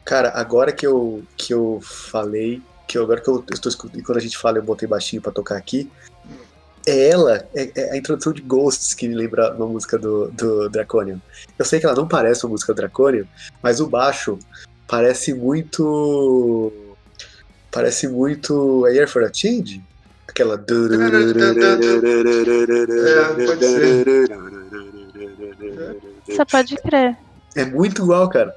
Cara, agora que eu, que eu falei, que eu, agora que eu estou escutando, quando a gente fala, eu botei baixinho pra tocar aqui. É ela, é, é a introdução de Ghosts que me lembra uma música do, do Draconian. Eu sei que ela não parece uma música do Draconian, mas o baixo parece muito. Parece muito A Year for a Change? Aquela. É, pode ser. Você pode crer. É muito igual, cara.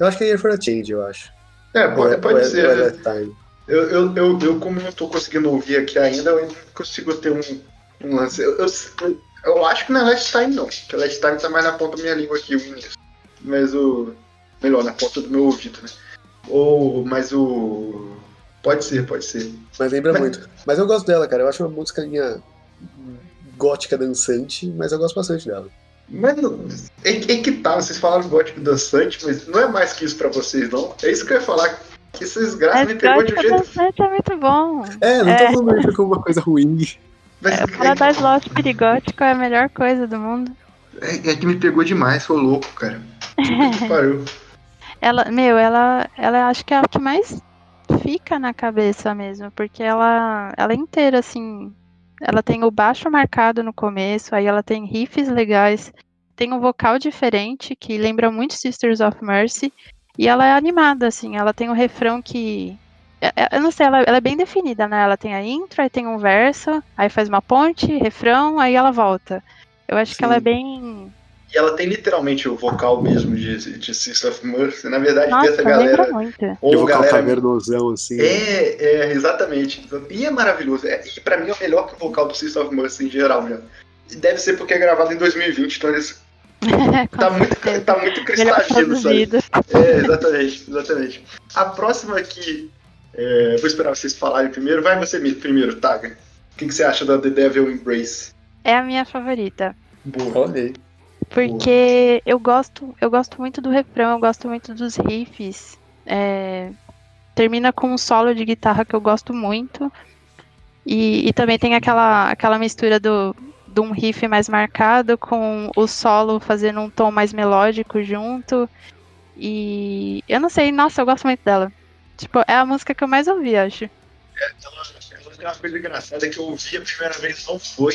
Eu acho que é Year for a Change, eu acho. É, pode, pode ser. né? é Time. Eu, eu, eu, eu, como não tô conseguindo ouvir aqui ainda, eu ainda não consigo ter um, um lance. Eu, eu, eu acho que não é Last Time, não. Porque Last Time tá mais na ponta da minha língua aqui, o início. Mas o. Melhor, na ponta do meu ouvido, né? Ou. Mas o. Pode ser, pode ser. Mas lembra Mas- muito. Mas eu gosto dela, cara. Eu acho uma música minha gótica dançante, mas eu gosto bastante dela. Mas não, é, é que tá, vocês falaram gótico dançante, mas não é mais que isso pra vocês, não. É isso que eu ia falar. Que esses graças me Mas pegou de um jeito. Dançante é muito bom. É, não É. tô falando isso como uma coisa ruim. Mas É, Paradise Lost Perigótico é a melhor coisa do mundo. é, é que me pegou demais, foi louco, cara. Que pariu. Ela, meu, ela, ela acho que é a que mais fica na cabeça mesmo, porque ela, ela é inteira, assim. Ela tem o baixo marcado no começo, aí ela tem riffs legais, tem um vocal diferente que lembra muito Sisters of Mercy, e ela é animada, assim. Ela tem um refrão que. é- é- Eu não sei, ela, ela é bem definida, né? Ela tem a intro, aí tem um verso, aí faz uma ponte, refrão, aí ela volta. Eu acho que ela é Sim. bem. E ela tem literalmente o vocal mesmo de, de Sister of Mercy. Na verdade, Nossa, dessa galera. muito. De Ou vocal galera. assim. É, é, exatamente. E é maravilhoso. É, e pra mim é o melhor que o vocal do Sister of Mercy em geral, já. E Deve ser porque é gravado em 2020, então eles. Tá muito, tá muito cristalino, sabe? É, exatamente, exatamente. A próxima aqui. é, vou esperar vocês falarem primeiro. Vai você me- primeiro, Taga. O que, que você acha da The Devil Embrace? É a minha favorita. Boa. Olha aí. Porque eu gosto, eu gosto muito do refrão, eu gosto muito dos riffs. É, termina com um solo de guitarra que eu gosto muito. E, e também tem aquela, aquela mistura do, de um riff mais marcado com o solo fazendo um tom mais melódico junto. E eu não sei, nossa, eu gosto muito dela. Tipo, é a música que eu mais ouvi, acho. Ela, ela tem uma coisa engraçada que eu ouvi a primeira vez, não foi.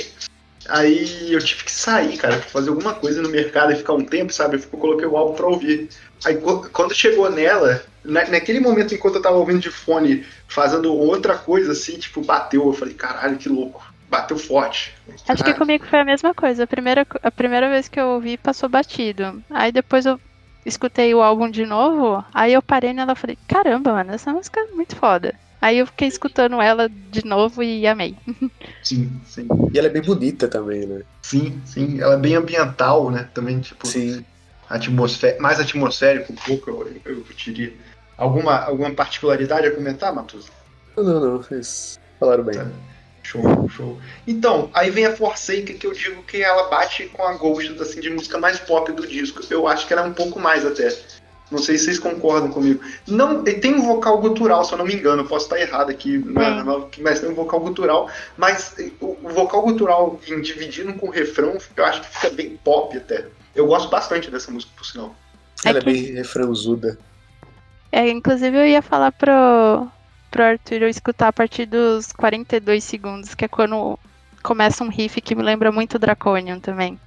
Aí eu tive que sair, cara, fazer alguma coisa no mercado e ficar um tempo, sabe? Eu coloquei o álbum pra ouvir. Aí quando chegou nela, na- naquele momento enquanto eu tava ouvindo de fone, fazendo outra coisa assim, tipo, bateu. Eu falei, caralho, que louco. Bateu forte. Acho que comigo foi a mesma coisa. A primeira, a primeira vez que eu ouvi passou batido. Aí depois eu escutei o álbum de novo, aí eu parei nela e falei, caramba, mano, essa música é muito foda. Aí eu fiquei escutando ela de novo e amei. Sim, sim. E ela é bem bonita também, né? Sim, sim. Ela é bem ambiental, né? Também, tipo, Sim. atmosfé mais atmosférico um pouco, eu, eu diria. Alguma, alguma particularidade a comentar, Matusa? Não, não, não. Vocês falaram bem. Tá. Show, show. Então, aí vem a Forsaken, que eu digo que ela bate com a Ghost, assim, de música mais pop do disco. Eu acho que ela é um pouco mais até. Não sei se vocês concordam comigo. Não, tem um vocal gutural, se eu não me engano, eu posso estar errado aqui, mas, mas tem um vocal gutural. Mas o, o vocal gutural em dividindo com o refrão, eu acho que fica bem pop até. Eu gosto bastante dessa música, por sinal. Ela é que- bem refrãozuda. É, inclusive eu ia falar pro, pro Arthur eu escutar a partir dos 42 segundos, que é quando começa um riff que me lembra muito Draconian também.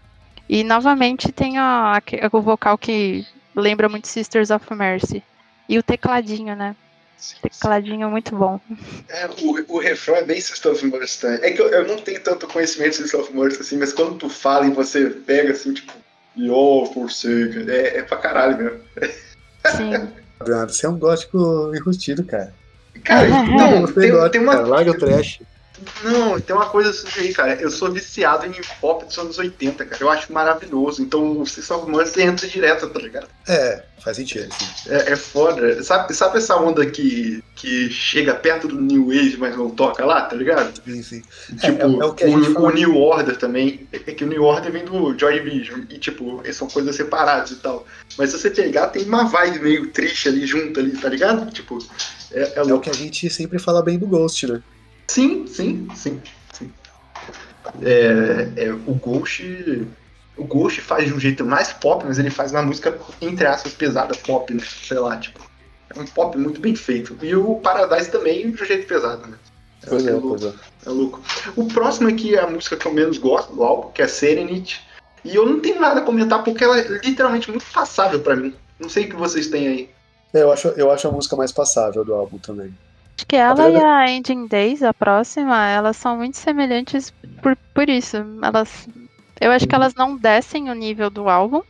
E novamente tem a, a, o vocal que lembra muito Sisters of Mercy. E o tecladinho, né? Sim, Tecladinho muito bom. É, o, o refrão é bem Sisters of Mercy. É que eu, eu, não tenho tanto conhecimento de Sisters of Mercy, assim, mas quando tu fala e você pega assim, tipo, Yo, por ser. É, é pra caralho mesmo. Sim. Você é um gótico enrustido, cara. Cara, não, tem, tem uma. Cara, larga o trash. Não, tem uma coisa assim aí, cara. Eu sou viciado em pop dos anos 80, cara. Eu acho maravilhoso. Então o System of Mercy entra direto, tá ligado? É, faz sentido. É, é foda. Sabe, sabe essa onda que, que chega perto do New Age, mas não toca lá, tá ligado? Sim, sim. Tipo, é, é, o, o, o, New Order também. É que o New Order vem do Joy Division. E, tipo, são coisas separadas e tal. Mas se você pegar, tem uma vibe meio triste ali junto ali, tá ligado? Tipo, é, é, é o que a gente sempre fala bem do Ghost, né? Sim, sim, sim. sim. É, é, o Ghost. O Ghost faz de um jeito mais pop, mas ele faz uma música, entre aspas, pesada, pop, né? Sei lá, tipo. É um pop muito bem feito. E o Paradise também de um jeito pesado, né? É, pois é, louco. Pois é. é louco. O próximo aqui é a música que eu menos gosto do álbum, que é Serenity. E eu não tenho nada a comentar porque ela é literalmente muito passável para mim. Não sei o que vocês têm aí. É, eu acho, eu acho a música mais passável do álbum também. Acho que ela e a Ending Days, a próxima, elas são muito semelhantes por, por isso. Elas, eu acho que elas não descem o nível do álbum.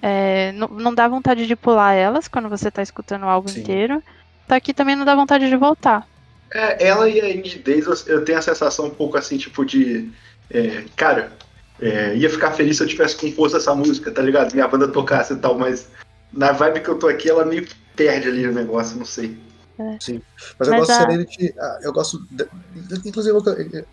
É, não, não dá vontade de pular elas quando você tá escutando o álbum Sim. inteiro. Tá aqui também não dá vontade de voltar. É, ela e a Indie Days, eu tenho a sensação um pouco assim, tipo, de. É, cara, é, ia ficar feliz se eu tivesse composto essa música, tá ligado? Minha banda tocasse e tal, mas na vibe que eu tô aqui, ela meio que perde ali o negócio, não sei. É. Sim. Mas eu Mas gosto a... de Serenity. Ah, eu gosto. De, inclusive, eu,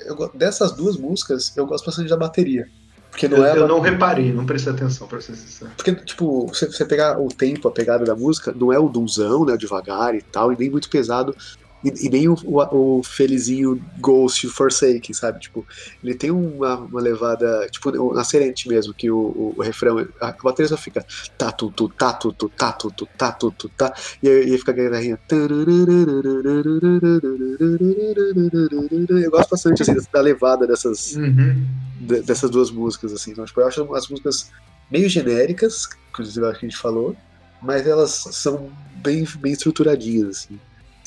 eu, dessas duas músicas, eu gosto bastante da bateria. Porque não eu, é. Eu não reparei, não prestei atenção, pra ser sincero. Porque, tipo, você, você pegar o tempo, a pegada da música, não é o dunzão, né? Devagar e tal, e nem muito pesado. E, e nem o, o, o, felizinho Ghost Forsaken, sabe? Tipo, ele tem uma, uma levada, tipo, na Serente mesmo, que o, o, o refrão, a bateria só fica tá tu tu tá tu tu tá tu tu tá tu tu tá e aí fica a guitarrinha eu gosto bastante assim, da levada dessas uhum. dessas duas músicas assim então, tipo, eu acho as músicas meio genéricas inclusive a gente falou mas elas são bem, bem estruturadinhas assim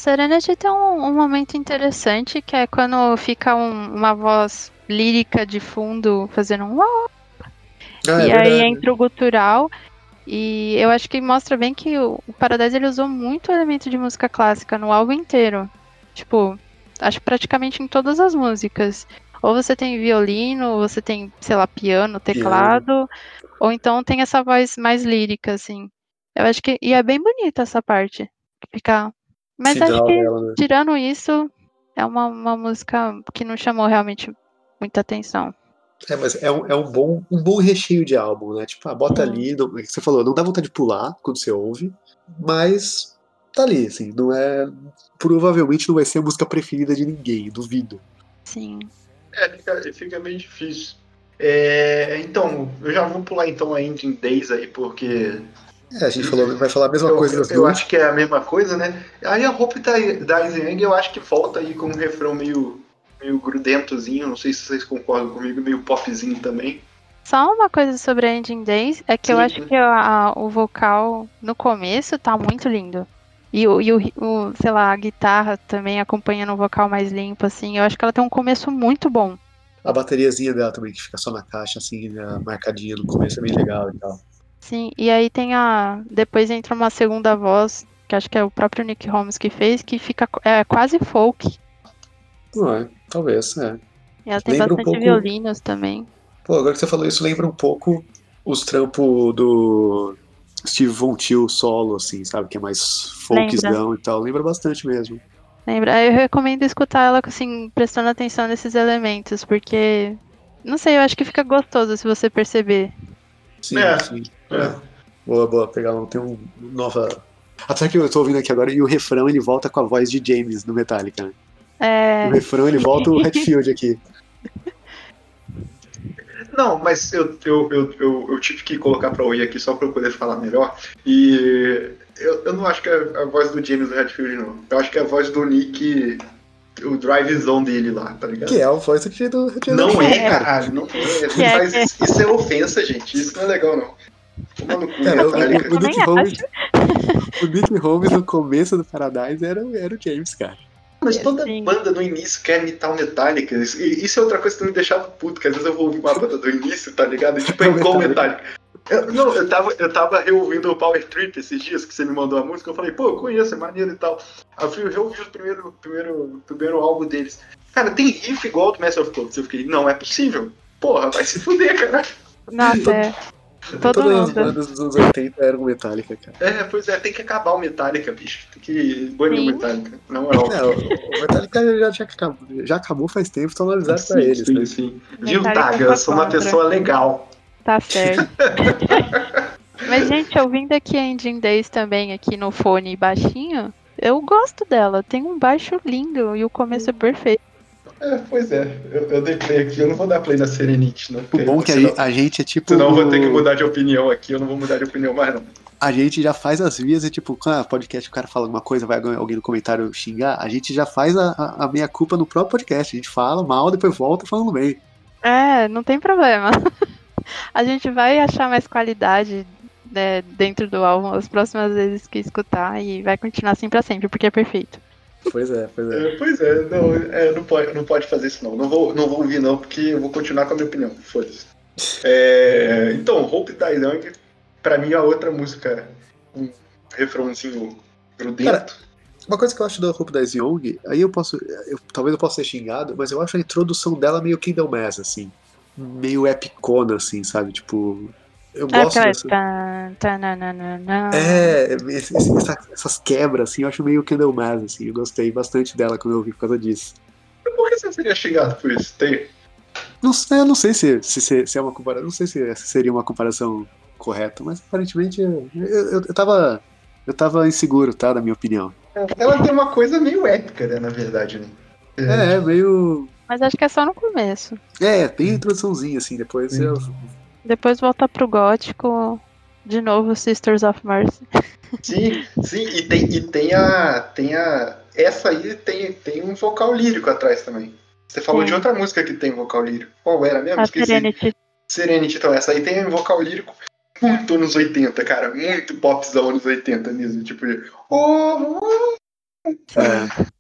Serenity tem um, um, momento interessante que é quando fica um, uma voz lírica de fundo fazendo um ah, é, e é aí entra o gutural e eu acho que mostra bem que o, Paradise ele usou muito elemento de música clássica no álbum inteiro. Tipo, acho praticamente em todas as músicas. Ou você tem violino, ou você tem, sei lá, piano, teclado, piano. ou então tem essa voz mais lírica, assim. Eu acho que. E é bem bonita essa parte. Fica mas acho que, dela, né? tirando isso, é uma, uma música que não chamou realmente muita atenção. É, mas é um, é um, bom, um bom recheio de álbum, né? Tipo, ah, bota Sim. ali, não, você falou, não dá vontade de pular quando você ouve, mas tá ali, assim, não é. Provavelmente não vai ser a música preferida de ninguém, duvido. Sim. É, fica, fica meio difícil. É, então, eu já vou pular então a Ending Days aí, porque é, a gente falou, vai falar a mesma eu, coisa das eu duas. Eu acho que é a mesma coisa, né? Aí a Hope da, da Zhang eu acho que volta aí com um refrão meio, meio grudentozinho, não sei se vocês concordam comigo, meio popzinho também. Só uma coisa sobre a Ending Days é que Sim, eu acho que a, o vocal no começo tá muito lindo. E, o, e o, o, sei lá, a guitarra também acompanhando o vocal mais limpo, assim. Eu acho que ela tem um começo muito bom. A bateriazinha dela também, que fica só na caixa, assim, né, marcadinha no começo, é bem legal e tal. Sim, e aí tem a. Depois entra uma segunda voz, que acho que é o próprio Nick Holmes que fez, que fica é, quase folk. Não é, talvez, é. E ela tem lembra bastante um pouco... violinos também. Pô, agora que você falou isso, lembra um pouco os trampos do Steve Von Till solo, assim, sabe? Que é mais folkzão e tal. Lembra bastante mesmo. Lembra? Eu recomendo escutar ela, assim, prestando atenção nesses elementos, porque. Não sei, eu acho que fica gostoso se você perceber. Sim, é. sim. É. Boa, boa. Pegar um, tem um nova. Até que eu tô ouvindo aqui agora, e o refrão ele volta com a voz de James no Metallica, né? É... O refrão ele volta o Hatfield aqui. Não, mas eu, eu, eu, eu, eu tive que colocar pra ouvir aqui só pra eu poder falar melhor. E eu, eu não acho que é a voz do James do Hatfield, não. Eu acho que é a voz do Nick o drive zone dele lá, tá ligado? Que é o voice acting do Red Não é, caralho, não é. É, isso é ofensa, gente. Isso não é legal, não. É, o, o, o Nick Holmes, o Nick Holmes no começo do Paradise era, era o James, cara. Mas toda Sim. banda no início quer imitar o Metallica. Isso, e isso é outra coisa que me deixava puto, que às vezes eu vou ouvir uma banda do início, tá ligado? E, tipo, é igual o Metallica. Eu, não, eu tava, eu tava reouvindo o Power Trip esses dias que você me mandou a música. Eu falei, pô, eu conheço, é maneiro e tal. Aí eu fui reouvir o primeiro, primeiro, primeiro álbum deles. Cara, tem riff igual do Master of Puppets. Eu fiquei, não é possível. Porra, vai se fuder, cara. Nossa, é. Todo Todas as mundo. bandas dos anos 80 eram Metallica, cara. É, pois é, tem que acabar o Metallica, bicho. Tem que banir o. Metallica. Na moral. É, o, o Metallica já, já, acabou, já acabou faz tempo, estão avisados pra eles, sim, né? sim. Viu, Taga? Eu sou uma pessoa legal. Tá certo. Mas, gente, ouvindo aqui a Engine Days também aqui no fone baixinho, eu gosto dela. Tem um baixo lindo e o começo é perfeito. É, pois é. Eu, eu dei play aqui. Eu não vou dar play na Serenity, não. O bom é que a senão- gente, a gente é tipo. Senão eu vou ter que o- mudar de opinião aqui. Eu não vou mudar de opinião mais, não. A gente já faz as vias e, tipo, quando a podcast o cara fala alguma coisa, vai alguém no comentário xingar, a gente já faz a, a, a meia culpa no próprio podcast. A gente fala mal, depois volta falando bem. É, não tem problema. A gente vai achar mais qualidade né, dentro do álbum as próximas vezes que escutar e vai continuar assim pra sempre, porque é perfeito. Pois é, pois é. É, pois é, não, é, não, pode, não pode fazer isso, não. Não vou, não vou ouvir, não, porque eu vou continuar com a minha opinião. Foda-se. É, então, Hope Die Young, pra mim, é outra música um refrãozinho grudento. Cara, Uma coisa que eu acho do Hope das Young, aí eu posso. eu- talvez eu possa ser xingado, mas eu acho a introdução dela meio Kingdom Mass, assim. Meio epicona, assim, sabe? Tipo. Eu É gosto aquela. dessa. Tan, tananana. É, esse- esse- essa- essas quebras, assim, eu acho meio Mass, assim. Eu gostei bastante dela quando eu ouvi por causa disso. Por que você seria xingado por isso? Tem. Não sei, eu não sei se, se, se- se é uma comparação. Não sei se essa seria uma comparação correta, mas aparentemente eu, eu, eu tava. Eu tava inseguro, tá? Da minha opinião. Ela tem uma coisa meio épica, né, na verdade, né? É, é meio. Mas acho que é só no começo. É, tem a introduçãozinha, assim, depois Sim. eu. Depois volta pro gótico. De novo, Sisters of Mercy. Sim, sim, e tem, e tem a. Tem a. Essa aí tem, tem um vocal lírico atrás também. Você falou Sim. de outra música que tem vocal lírico. Qual era mesmo? A Esqueci. Serenity. Serenity, então essa aí tem um vocal lírico muito anos 80, cara. Muito popzão anos 80 mesmo. Tipo, oh, oh. É,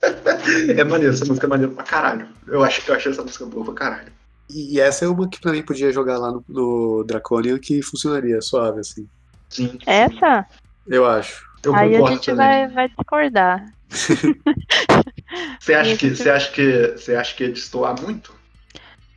É maneiro, essa música é maneiro pra caralho. Eu acho eu achei essa música boa pra caralho. E essa é uma que pra mim podia jogar lá no, no Draconian que funcionaria suave, assim. Sim. Essa? Eu acho. Eu Aí a gente também. vai, vai discordar. Você acha que você acha que você acha que ia destoar muito?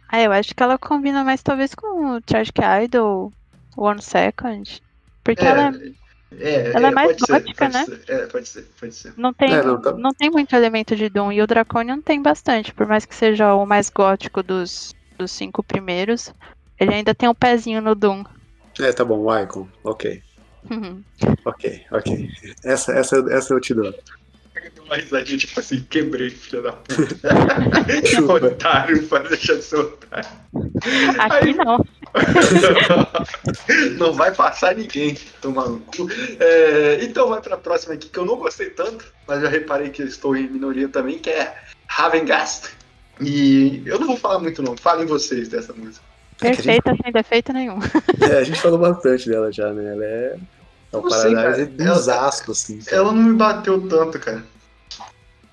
Ah, eu acho que ela combina mais talvez com o Tragic Idol, One Second. Porque ela é- é, ela é mais pode ser, gótica, pode né? ser. É, pode ser, pode ser. não, tem, É, não, tá- não tem muito elemento de Doom. E o Draconian tem bastante. Por mais que seja o mais gótico dos, dos cinco primeiros, ele ainda tem um pezinho no Doom. É, tá bom, Icon. Ok. Ok, ok. Essa, essa, essa eu te dou. Uma risadinha tipo assim, quebrei, filha da puta. Otário, para deixar de ser otário. Aqui Aí- não. não vai passar ninguém, tomar no cu. É, então vai pra próxima aqui, que eu não gostei tanto, mas já reparei que eu estou em minoria também, que é Ravengast. E eu não vou falar muito não, falem vocês dessa música. É que a gente, Perfeita, sem defeito nenhum. é, a gente falou bastante dela já, né? Ela é. É um. Ela- desastre, assim. sabe? Ela não me bateu tanto, cara.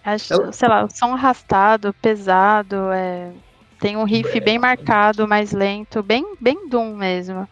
Acho, Ela- sei lá, o som arrastado, pesado, é, tem um riff bem marcado, mais lento, bem, bem Doom mesmo.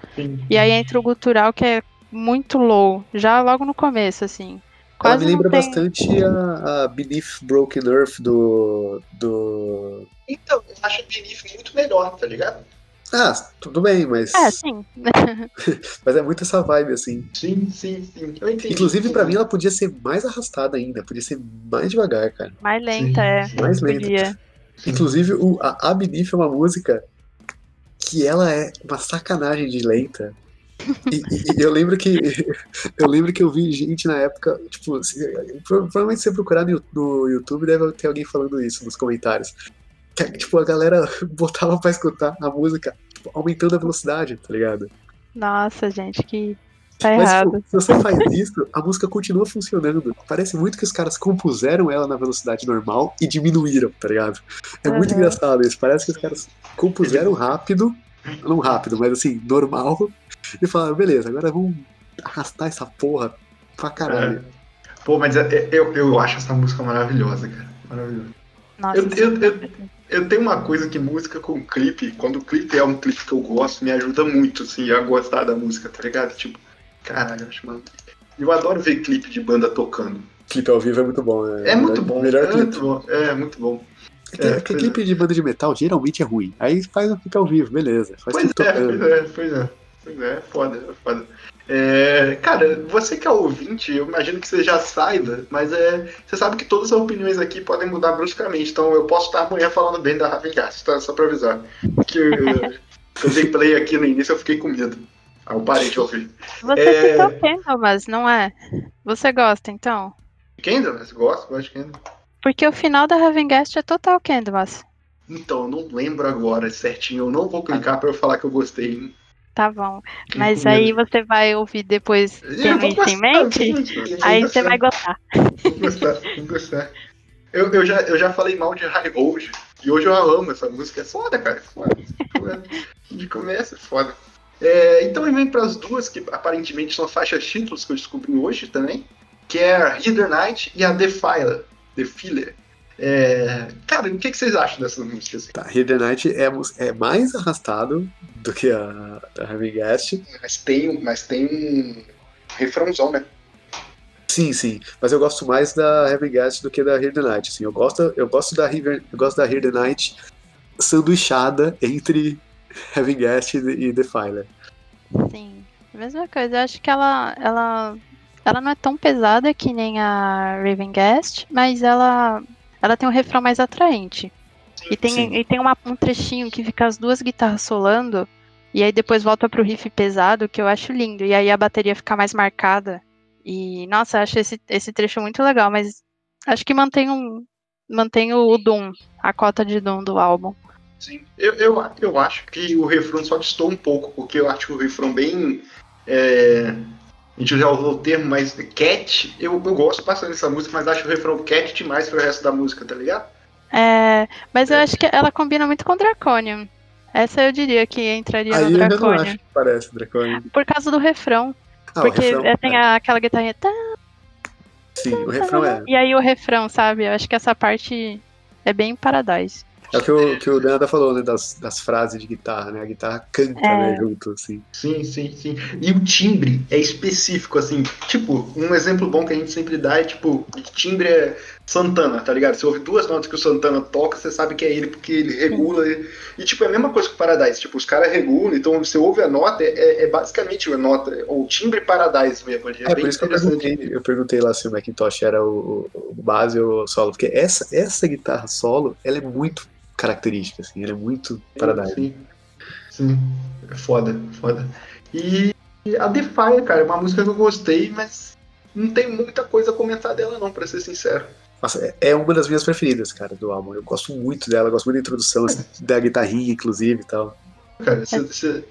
E aí entra o gutural que é muito low, já logo no começo, assim. Ela me lembra tem... bastante a, a Beneath Broken Earth do. do. Então, eu acho o Beneath muito melhor, tá ligado? Ah, tudo bem, mas. É, sim. Mas é muito essa vibe, assim. Sim, sim, sim. Eu entendi. Inclusive, pra mim, ela podia ser mais arrastada ainda, podia ser mais devagar, cara. Mais lenta, é. Mais lenta. Podia. Inclusive, o, a, a Beneath é uma música que ela é uma sacanagem de lenta. E, e- eu lembro que eu lembro que eu vi gente na época, tipo, se- pro- provavelmente se você procurar no, no YouTube deve ter alguém falando isso nos comentários. Que, tipo, a galera botava pra escutar a música tipo, aumentando a velocidade, tá ligado? Nossa, gente, que. Tá Mas errado. tipo, se você faz isso, a música continua funcionando. Parece muito que os caras compuseram ela na velocidade normal e diminuíram, tá ligado? É muito Uhum. engraçado isso. Parece que os caras compuseram rápido, não rápido, mas assim, normal, e falaram, beleza, agora vamos arrastar essa porra pra caralho. Pô, mas é- é- eu, eu acho essa música maravilhosa, cara. Maravilhosa. Nossa, Eu, eu, eu, eu tenho uma coisa que música com clipe, quando o clipe é um clipe que eu gosto, me ajuda muito, assim, a gostar da música, tá ligado? Tipo, caralho, eu acho, mano. Eu adoro ver clipe de banda tocando. Clipe ao vivo é muito bom, né? É muito bom, Melhor é clipe. muito bom, é muito bom. Porque, É, porque pois clipe de banda de metal geralmente é ruim. Aí faz um clipe ao vivo, beleza. Faz Pois é, pois é, pois é. É, foda, é foda. É, cara, você que é ouvinte, eu imagino que você já saiba, mas é, você sabe que todas as opiniões aqui podem mudar bruscamente, então eu posso estar amanhã falando bem da Ravengast, tá? Só pra avisar. Que eu, dei play aqui no início, eu fiquei com medo. Aí eu parei de ouvir. Você É. citou Candlemas, não é? Você gosta, então? Kendall, mas gosto, gosto de Kendall. Porque o final da Ravengast é total Candlemas. Então, eu não lembro agora certinho, eu não vou clicar pra eu falar que eu gostei. hein? Tá bom. Mas aí você vai ouvir depois Eu tendo isso em mente, gostar, aí você gostar. vai gostar. Vou gostar, vou gostar. Eu, eu, já, eu já falei mal de High Road. E hoje eu amo essa música. É foda, cara. É foda. De começo é foda. É, então vem para as duas que aparentemente são faixas títulos que eu descobri hoje também. Que é a Hither Night e a Defiler. Defiler. É, cara, o que, que vocês acham dessas músicas? assim? Tá, Here the Night é, é mais arrastado do que a, a Heavy Guest. Mas tem, um- mas tem um refrãozão, né? Sim, sim. Mas eu gosto mais da Heavy Guest do que da Here the Night. Assim, eu, gosto, eu, gosto da River, eu gosto da Here the Night sanduichada entre Heavy Guest e, e Defiler. Sim, mesma coisa. Eu acho que ela, ela, ela não é tão pesada que nem a Raven Guest, mas ela, ela tem um refrão mais atraente. E Sim. tem, e tem uma- um trechinho que fica as duas guitarras solando, e aí depois volta pro riff pesado, que eu acho lindo. E aí a bateria fica mais marcada. E, nossa, eu acho esse, esse trecho muito legal, mas acho que mantém, um, mantém o, Doom, a cota de Doom do álbum. Sim, eu, eu, eu acho que o refrão só distou um pouco, porque eu acho que o refrão bem. é, a gente já usou o termo, mas cat, eu, eu gosto bastante dessa música, mas acho o refrão cat demais pro resto da música, tá ligado? É, mas eu É. acho que ela combina muito com Draconium. Essa eu diria que entraria Aí no eu ainda não Draconium. acho que parece Draconian. Por causa do refrão. Ah, porque refrão, é, tem é. aquela guitarrinha. tá, Sim, o refrão é. E aí o refrão, sabe? Eu acho que essa parte é bem Paradise. É o que o, que o Denada falou, né? Das, das frases de guitarra, né? A guitarra canta, É. né? Junto, assim. Sim, sim, sim. E o timbre é específico, assim. Tipo, um exemplo bom que a gente sempre dá é, tipo, o timbre é Santana, tá ligado? Você ouve duas notas que o Santana toca, você sabe que é ele porque ele regula. E, e, tipo, é a mesma coisa que o Paradise. Tipo, os caras regulam, então você ouve a nota, é, é basicamente a nota, ou timbre Paradise mesmo. ali. É, É, bem por isso que eu interessante. perguntei, eu perguntei lá se o Macintosh era o, o- o base ou o solo, porque essa, essa guitarra solo, ela é muito característica, assim, ela é muito Paradise. Sim, sim. É foda, foda. E a Defy, cara, é uma música que eu gostei, mas não tem muita coisa a comentar dela, não, pra ser sincero. Nossa, é- é uma das minhas preferidas, cara, do álbum. Eu gosto muito dela, gosto muito da introdução, assim, da guitarrinha, inclusive e tal. Cara, você. você-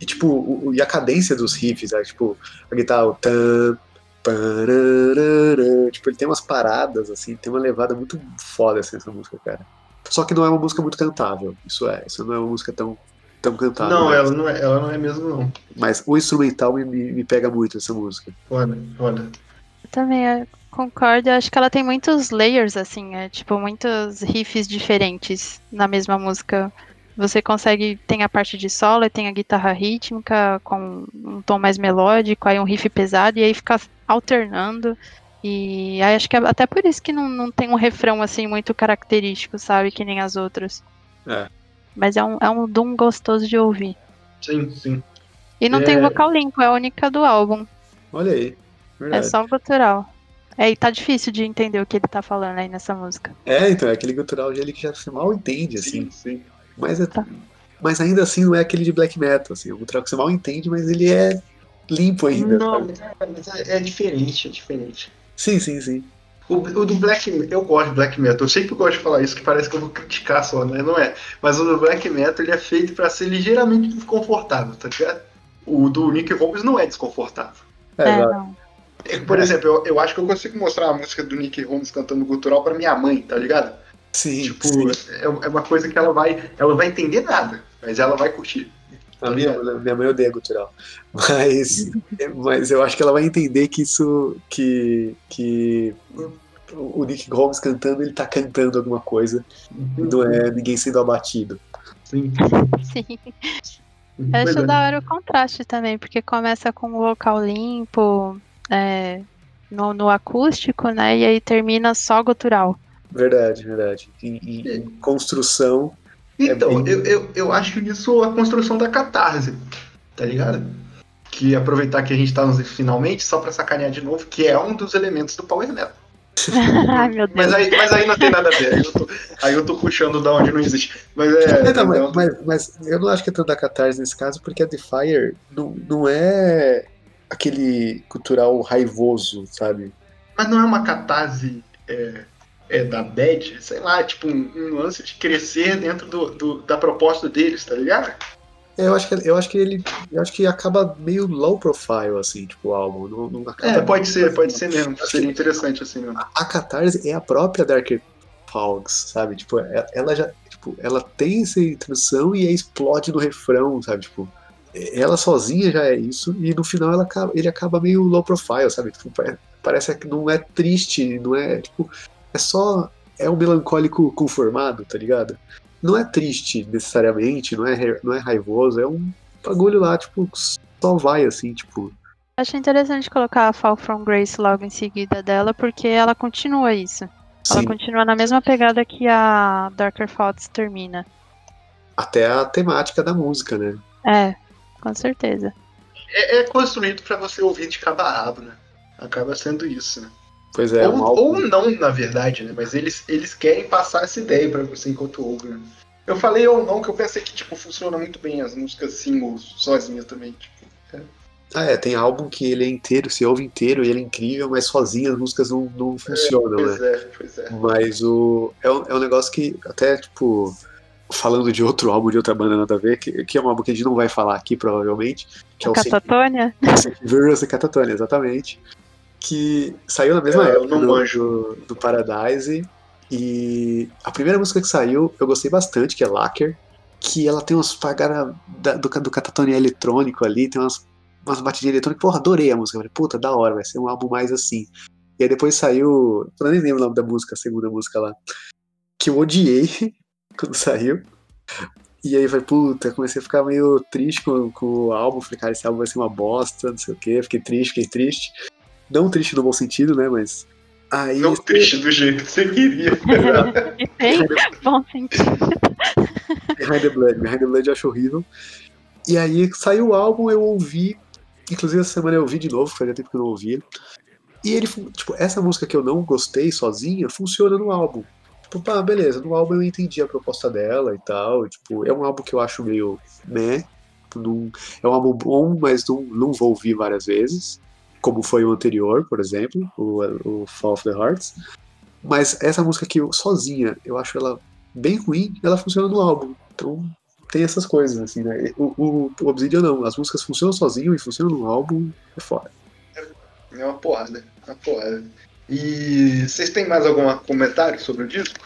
E, tipo, o- o- e a cadência dos riffs, né? tipo, a guitarra, o tan, pararara, tipo, ele tem umas paradas, assim, tem uma levada muito foda, assim, essa música, cara. Só que não é uma música muito cantável, isso é, isso não é uma música tão, tão cantável. Não, né? ela não é, ela não é mesmo, não. Mas o instrumental me, me, me pega muito, essa música. Foda. Eu também eu concordo. Eu acho que ela tem muitos layers, assim. É, tipo, muitos riffs diferentes na mesma música. Você consegue. Tem a parte de solo, e tem a guitarra rítmica com um tom mais melódico, aí um riff pesado, e aí fica alternando. E aí acho que é até por isso que não, não tem um refrão assim muito característico, sabe? Que nem as outras. É. Mas é um, é um Doom gostoso de ouvir. Sim, sim. E não É. tem vocal limpo, é a única do álbum. Olha aí, É verdade. só gutural. É, e tá difícil de entender o que ele tá falando aí nessa música. É, então, é aquele gutural dele que já se mal entende, assim. Sim, sim. Mas, é, Tá. mas ainda assim não é aquele de black metal, assim. É um gutural que você mal entende, mas ele é limpo ainda. Não, sabe? é, mas é, é diferente, é diferente. Sim, sim, sim. O, o do Black eu gosto de Black Metal. Eu sempre gosto de falar isso, que parece que eu vou criticar só, né? Não é. Mas o do Black Metal ele é feito pra ser ligeiramente desconfortável, tá ligado? O do Nick Holmes não é desconfortável. É, é não. Por exemplo, eu, eu acho que eu consigo mostrar a música do Nick Holmes cantando gutural pra minha mãe, tá ligado? Sim. Tipo, sim. É, é uma coisa que ela vai. Ela vai entender nada, mas ela vai curtir. A minha, minha mãe odeia gutural. Mas, mas eu acho que ela vai entender que isso. que. que o Nick Holmes cantando, ele tá cantando alguma coisa. Não é ninguém sendo abatido. Sim. Sim. Eu acho da hora o contraste também, porque começa com o vocal limpo, é, no, no acústico, né? E aí termina só gutural. Verdade, verdade. Em, em, em construção. Então, é bem... eu, eu, eu acho que isso é a construção da catarse, tá ligado? Que aproveitar que a gente tá nos finalmente, só pra sacanear de novo, que é um dos elementos do Power Metal. Ai, meu Deus. Mas aí, mas aí não tem nada a ver. Aí eu tô, aí eu tô puxando da onde não existe. Mas é. Não, mas, mas, mas, eu não acho que é tanto da catarse nesse caso, porque a Defier não, não é aquele cultural raivoso, sabe? Mas não é uma catarse é, é, da Bad, sei lá, tipo um, um, lance de crescer dentro do, do, da proposta deles, tá ligado? É, eu acho que eu acho que ele eu acho que acaba meio low profile assim, tipo o álbum, não, não É, pode ser, pode ser mesmo. Seria interessante assim mesmo. A, a Catarse é a própria Darker Fogs, sabe? Tipo, ela, ela já tipo, ela tem essa introdução e explode no refrão, sabe? Tipo, ela sozinha já é isso e no final ela ele acaba meio low profile, sabe? Tipo, parece que não é triste, não é tipo, é só é um melancólico conformado, tá ligado? não é triste necessariamente, não é, não é raivoso, é um bagulho lá, tipo, só vai assim, tipo. Acho interessante colocar a Fall from Grace logo em seguida dela, porque ela continua isso. Sim. Ela continua na mesma pegada que a Darker Thoughts termina. Até a temática da música, né? É, com certeza. É, é construído para você ouvir de cabo a rabo, né? Acaba sendo isso, né? Pois é. Ou, um ou não, na verdade, né? Mas eles, eles querem passar essa ideia para você enquanto ouve, né? Eu falei ou não, que eu pensei que, tipo, funciona muito bem as músicas singles sozinhas também, tipo. É. Ah, é, tem álbum que ele é inteiro, se ouve inteiro e ele é incrível, mas sozinho as músicas não, não funcionam, é, pois né? É, pois é. Mas o, é, um, é um negócio que, até, tipo, falando de outro álbum, de outra banda nada a ver, que, que é um álbum que a gente não vai falar aqui, provavelmente. Que a é o Catatônia? Catatônia, exatamente que saiu na mesma é, época do, do, do, Paradise. E a primeira música que saiu eu gostei bastante, que é Lacker. Que ela tem umas pagadas do, do catatonia eletrônico ali, tem umas, umas batidinhas eletrônicas. Porra, adorei a música. falei, puta, da hora, vai ser um álbum mais assim. E aí depois saiu. Eu nem lembro o nome da música, a segunda música lá. Que eu odiei quando saiu. E aí vai, puta, comecei a ficar meio triste com, com o álbum. Falei, cara, esse álbum vai ser uma bosta, não sei o quê. Fiquei triste, fiquei triste. Não triste no bom sentido, né? Mas. Aí não triste do jeito que você queria. Tem bom sentido. Behind the Blood. Behind the Blood eu acho horrível. E aí saiu o álbum, eu ouvi. Inclusive essa semana eu ouvi de novo, fazia tempo que eu não ouvia. E ele, tipo, essa música que eu não gostei sozinha funciona no álbum. Tipo, pá, beleza, no álbum eu entendi a proposta dela e tal. E, tipo, é um álbum que eu acho meio né. é um álbum bom, mas não, não vou ouvir várias vezes como foi o anterior, por exemplo, o, o Fall of the Hearts. Mas essa música aqui, sozinha, eu acho ela bem ruim, ela funciona no álbum. Então tem essas coisas, assim, né? O, o, o Obsidian não, as músicas funcionam sozinho e funcionam no álbum, é foda. É uma porrada, é uma porrada. E vocês têm mais algum comentário sobre o disco?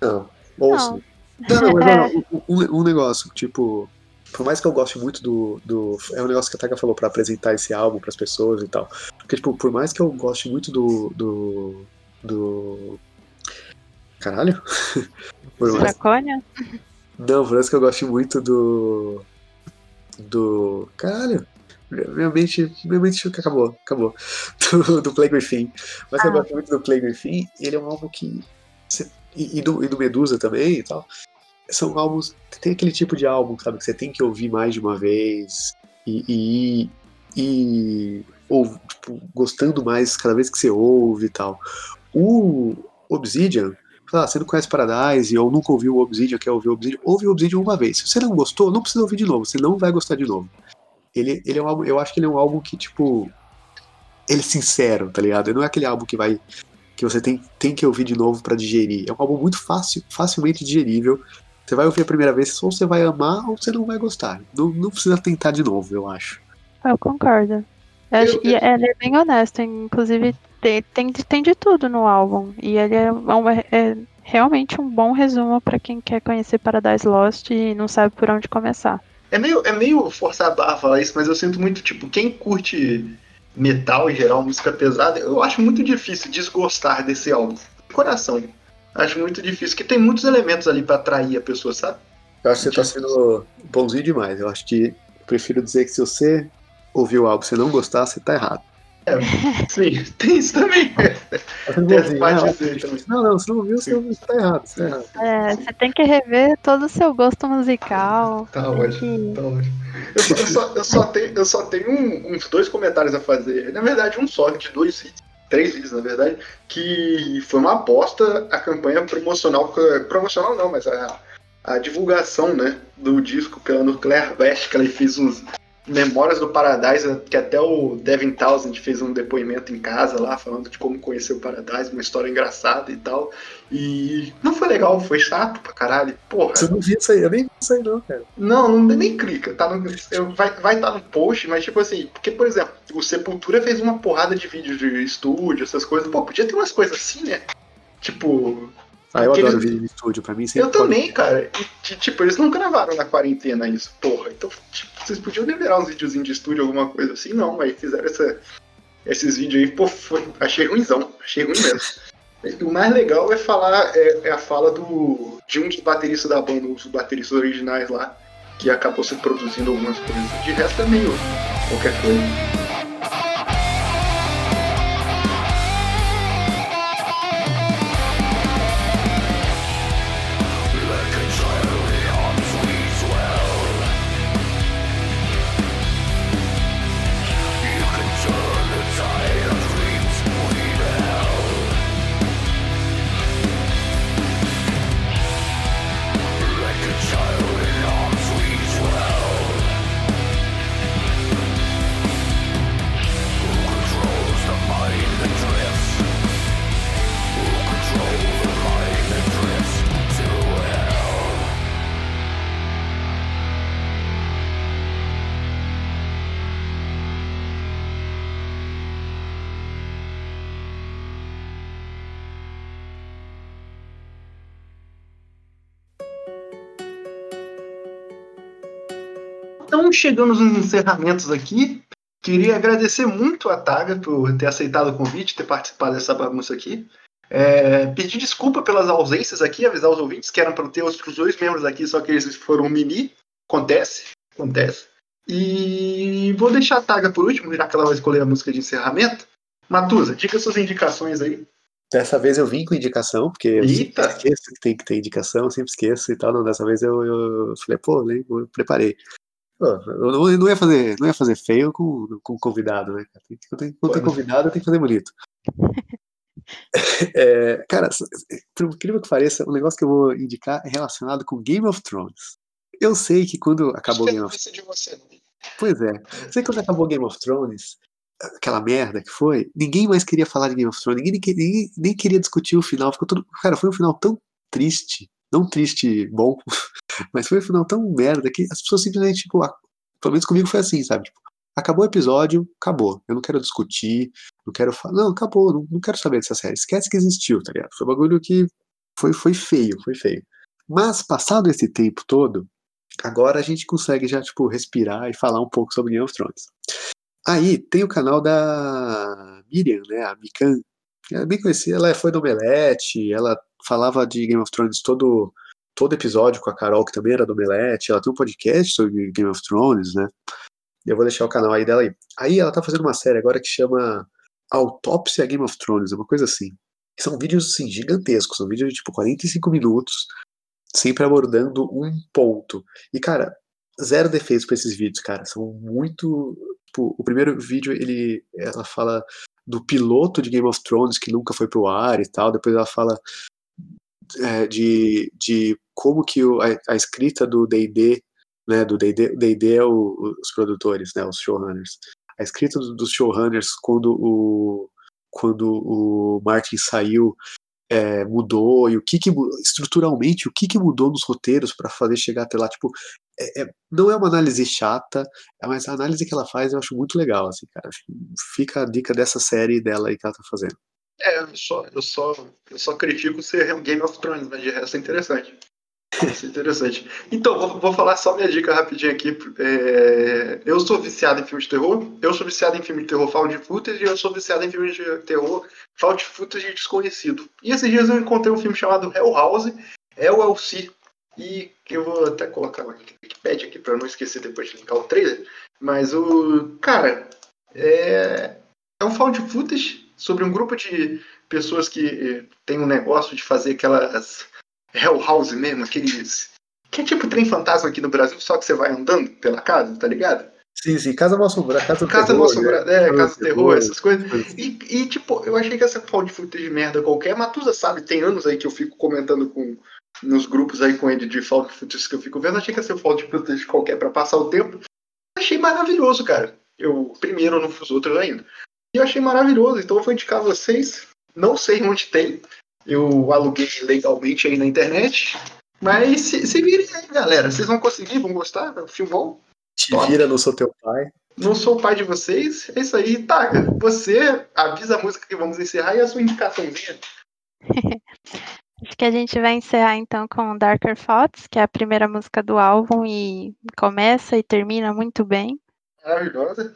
Não, ouçam. Não, não, mas não, um, um negócio, tipo, por mais que eu goste muito do, do. É um negócio que a Taka falou para apresentar esse álbum para as pessoas e tal. Porque, tipo, por mais que eu goste muito do. do. do... Caralho? por mais... Dracônia? Não, por mais que eu goste muito do. do. Caralho! Minha mente, minha mente acabou, acabou. Do, do Play Griffin. Mas ah. eu gosto muito do Play Griffin, ele é um álbum que. e, e, do, e do Medusa também e tal são álbuns. Tem aquele tipo de álbum, sabe, que você tem que ouvir mais de uma vez e. e, e ou, tipo, gostando mais cada vez que você ouve e tal. O Obsidian, lá, você não conhece Paradise ou nunca ouviu o Obsidian, quer ouvir o Obsidian, ouve o Obsidian uma vez. Se você não gostou, não precisa ouvir de novo, você não vai gostar de novo. Ele, ele é um álbum, eu acho que ele é um álbum que, tipo, ele é sincero, tá ligado? Ele não é aquele álbum que vai que você tem, tem que ouvir de novo para digerir. É um álbum muito fácil, facilmente digerível. Você vai ouvir a primeira vez, ou você vai amar ou você não vai gostar. Não, não precisa tentar de novo, eu acho. Eu concordo. Eu, eu, e ele é bem honesto, inclusive tem, tem, tem de tudo no álbum. E ele é, uma, é realmente um bom resumo para quem quer conhecer Paradise Lost e não sabe por onde começar. É meio, é meio forçar a barra falar isso, mas eu sinto muito, tipo, quem curte metal em geral, música pesada, eu acho muito difícil desgostar desse álbum. Coração. Acho muito difícil, porque tem muitos elementos ali para atrair a pessoa, sabe? Eu acho que você tá sendo bonzinho demais. Eu acho que prefiro dizer que se você ouviu algo e você não gostar, você tá errado. É, sim, tem isso também. Tem não, não, você não viu, você, você tá errado, você tá errado. É, você tem que rever todo o seu gosto musical. Tá ótimo, que... tá ótimo. Eu só, eu só, eu só tenho, eu só tenho um, uns dois comentários a fazer. Na verdade, um só, de dois vídeos, três vídeos, na verdade, que foi uma aposta a campanha promocional. Promocional não, mas a, a divulgação né, do disco pela Nuclear West, que ela fez uns Memórias do Paradise, que até o Devin Townsend fez um depoimento em casa lá, falando de como conheceu o Paradise, uma história engraçada e tal. E não foi legal, foi chato pra caralho. Porra. Você não viu isso aí, eu nem vi isso aí não, cara. Não, não nem clica, tá no, vai vai estar tá no post, mas tipo assim, porque, por exemplo, o Sepultura fez uma porrada de vídeos de estúdio, essas coisas. Pô, podia ter umas coisas assim, né? Tipo, ah, eu adoro vídeo de estúdio, pra mim sempre Eu também, cara. E, tipo, eles não gravaram na quarentena isso, porra. Então, tipo, vocês podiam liberar uns videozinhos de estúdio, alguma coisa assim, não, aí fizeram essa, esses vídeos aí, pô, foi, achei ruimzão, achei ruim mesmo. o mais legal é falar, é, é, a fala do de um dos bateristas da banda, os bateristas originais lá, que acabou se produzindo algumas coisas. De resto é meio qualquer coisa. Chegamos nos encerramentos aqui. Queria agradecer muito a Taga por ter aceitado o convite, ter participado dessa bagunça aqui. É, pedir desculpa pelas ausências aqui, avisar os ouvintes que eram para ter outros dois membros aqui, só que eles foram mini. Acontece, acontece. E vou deixar a Taga por último, já que ela vai escolher a música de encerramento. Matusa, diga suas indicações aí. Dessa vez eu vim com indicação, porque eu Eita. esqueço que tem que ter indicação, sempre esqueço e tal. Não, dessa vez eu, eu falei, pô, eu preparei. Eu não, não, ia fazer, não ia fazer feio com, com convidado, né? Quando tem convidado, tem que fazer bonito. É, cara, por incrível que pareça, o negócio que eu vou indicar é relacionado com Game of Thrones. Eu sei que quando acabou Game of Thrones. Pois é. Sei que quando acabou Game of Thrones, aquela merda que foi, ninguém mais queria falar de Game of Thrones, ninguém, ninguém nem queria discutir o final. Ficou tudo. Cara, foi um final tão triste. Não triste bom, mas foi um final tão merda que as pessoas simplesmente, tipo, pelo menos comigo foi assim, sabe? Tipo, acabou o episódio, acabou. Eu não quero discutir, não quero falar. Não, acabou, não, não quero saber dessa série. Esquece que existiu, tá ligado? Foi um bagulho que foi, foi feio, foi feio. Mas, passado esse tempo todo, agora a gente consegue já, tipo, respirar e falar um pouco sobre Game of Thrones. Aí tem o canal da Miriam, né? A Mikan. Ela é bem conhecida, ela foi do Omelete, ela falava de Game of Thrones todo todo episódio com a Carol, que também era do Omelete. Ela tem um podcast sobre Game of Thrones, né? Eu vou deixar o canal aí dela aí. Aí ela tá fazendo uma série agora que chama Autópsia Game of Thrones, uma coisa assim. são vídeos, assim, gigantescos. São vídeos de, tipo, 45 minutos, sempre abordando um ponto. E, cara, zero defeitos pra esses vídeos, cara. São muito... Tipo, o primeiro vídeo, ele, ela fala do piloto de Game of Thrones que nunca foi pro ar e tal. Depois ela fala é, de, de como que o, a, a, escrita do D&D, né, do D&D, D&D é o, os produtores, né, os showrunners. A escrita do, dos showrunners quando o quando o Martin saiu é, mudou e o que, que estruturalmente o que, que mudou nos roteiros para fazer chegar até lá. Tipo, é, é, não é uma análise chata, mas a análise que ela faz eu acho muito legal, assim, cara. Fica a dica dessa série dela aí que ela tá fazendo. É, eu só, eu só, eu só critico ser um Game of Thrones, mas de resto é interessante. Isso é interessante. Então, vou, vou, falar só minha dica rapidinho aqui. É, eu sou viciado em filmes de terror, eu sou viciado em filme de terror found footage e eu sou viciado em filmes de terror found footage desconhecido. E esses dias eu encontrei um filme chamado Hell House, LLC, e eu vou até colocar no Wikipedia aqui para não esquecer depois de linkar o trailer. Mas o. Cara, é, é um found footage sobre um grupo de pessoas que tem um negócio de fazer aquelas Hell House mesmo, aqueles. Que é tipo trem fantasma aqui no Brasil, só que você vai andando pela casa, tá ligado? Sim, sim, Casa Mal Assombrada, Casa do Casa Terror. Assombrada, né? é, Casa do Terror, essas coisas. E, e, tipo, eu achei que essa pau de footage de merda qualquer, Matusa sabe, tem anos aí que eu fico comentando com, nos grupos aí com ele de fall de footage que eu fico vendo, achei que ia ser fall de footage qualquer pra passar o tempo. Achei maravilhoso, cara. Eu primeiro não fiz outros ainda. E eu achei maravilhoso, então eu vou indicar vocês. Não sei onde tem, eu aluguei legalmente aí na internet. Mas se, se virem aí, galera. Vocês vão conseguir, vão gostar? É um filme bom. Te Top. vira, não sou teu pai. Não sou o pai de vocês. É isso aí, Taga. Você avisa a música que vamos encerrar e a sua indicaçãozinha. Acho que a gente vai encerrar então com Darker Thoughts, que é a primeira música do álbum e começa e termina muito bem. Maravilhosa.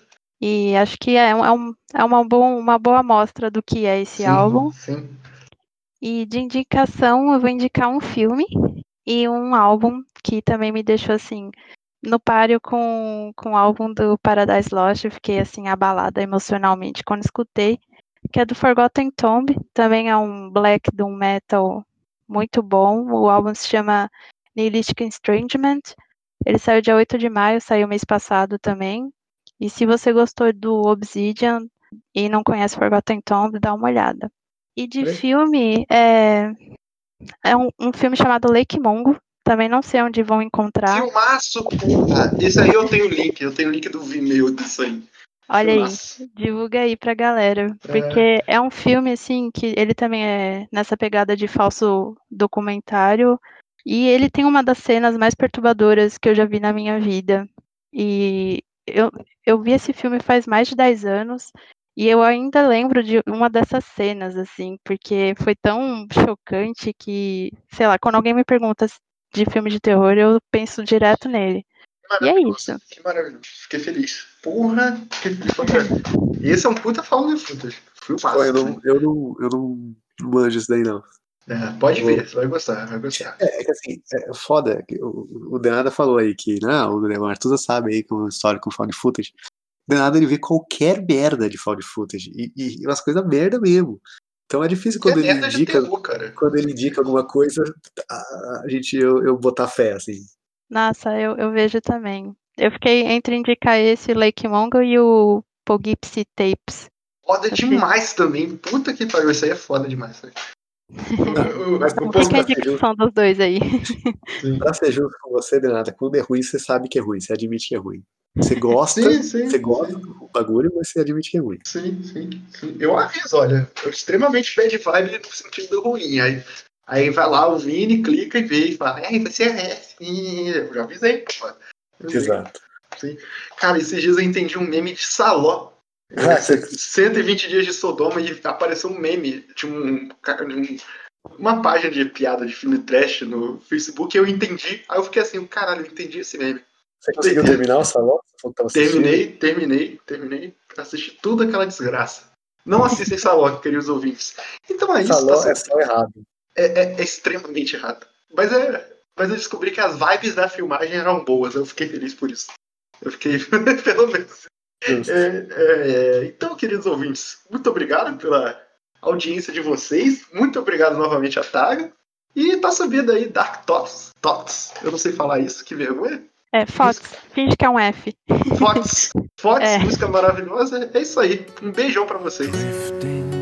E acho que é, um, é uma, boa, uma boa amostra do que é esse sim, álbum. Sim. E de indicação, eu vou indicar um filme e um álbum que também me deixou assim no páreo com, com o álbum do Paradise Lost. Eu fiquei assim abalada emocionalmente quando escutei, que é do Forgotten Tomb. Também é um black doom metal muito bom. O álbum se chama Nihilistic Estrangement. Ele saiu dia 8 de maio, saiu mês passado também. E se você gostou do Obsidian e não conhece Forgotten Tomb, dá uma olhada. E de filme, é, é um, um, filme chamado Lake Mongo. Também não sei onde vão encontrar. Filmaço, porra! Esse aí eu tenho o link, eu tenho o link do Vimeo disso aí. Olha Filmaço. aí, divulga aí pra galera. Porque é. é um filme, assim, que ele também é nessa pegada de falso documentário. E ele tem uma das cenas mais perturbadoras que eu já vi na minha vida. E eu, eu vi esse filme faz mais de 10 anos e eu ainda lembro de uma dessas cenas, assim, porque foi tão chocante que, sei lá, quando alguém me pergunta de filme de terror, eu penso direto nele. E é isso. Que maravilhoso. Fiquei feliz. Porra, fiquei feliz Esse é um puta falando de frutas. Fui eu, não, eu, não, eu não manjo isso daí, não. É, pode ver, você vai gostar, vai gostar. É, é que assim, é foda, o, o Denada falou aí que, não, o Arthur sabe aí com história com found footage de nada ele vê qualquer merda de found footage. E, e umas coisas merda mesmo. Então é difícil quando é ele indica. Terror, quando ele indica alguma coisa, a, a gente eu, eu botar fé, assim. Nossa, eu, eu vejo também. Eu fiquei entre indicar esse Lake Mongo e o Poughkeepsie Tapes. Foda demais também. Puta que pariu, isso aí é foda demais. Mas Fica a indicação dos dois aí. Sim. Pra ser justo com você, Denata, quando é ruim, você sabe que é ruim, você admite que é ruim. Você gosta, sim, sim, você gosta do bagulho, mas você admite que é ruim. Sim, sim, sim. Eu aviso, olha, eu extremamente bad vibe no sentido ruim. Aí, aí vai lá o Vini, clica e vê e fala, é, você é sim, eu já avisei, pô. Exato. Sim. Cara, esses dias eu entendi um meme de Saló. Ah, 120 dias de Sodoma e apareceu um meme de um, de um uma página de piada de filme trash no Facebook e eu entendi. Aí eu fiquei assim, caralho, eu entendi esse meme. Você conseguiu terminar o salão? Terminei, terminei, terminei. Assisti tudo aquela desgraça. Não assistem Saló, queridos ouvintes. Então é isso. Saló tá é só errado. É, é, é, extremamente errado. Mas, é, mas eu descobri que as vibes da filmagem eram boas. Eu fiquei feliz por isso. Eu fiquei, pelo menos. É, é, então, queridos ouvintes, muito obrigado pela audiência de vocês. Muito obrigado novamente a Taga. E tá subindo aí Dark Thoughts. Thoughts. Eu não sei falar isso, que vergonha. É, Fox. Finge que é um F. Fox. Fox, é. música maravilhosa. É isso aí. Um beijão pra vocês. obscured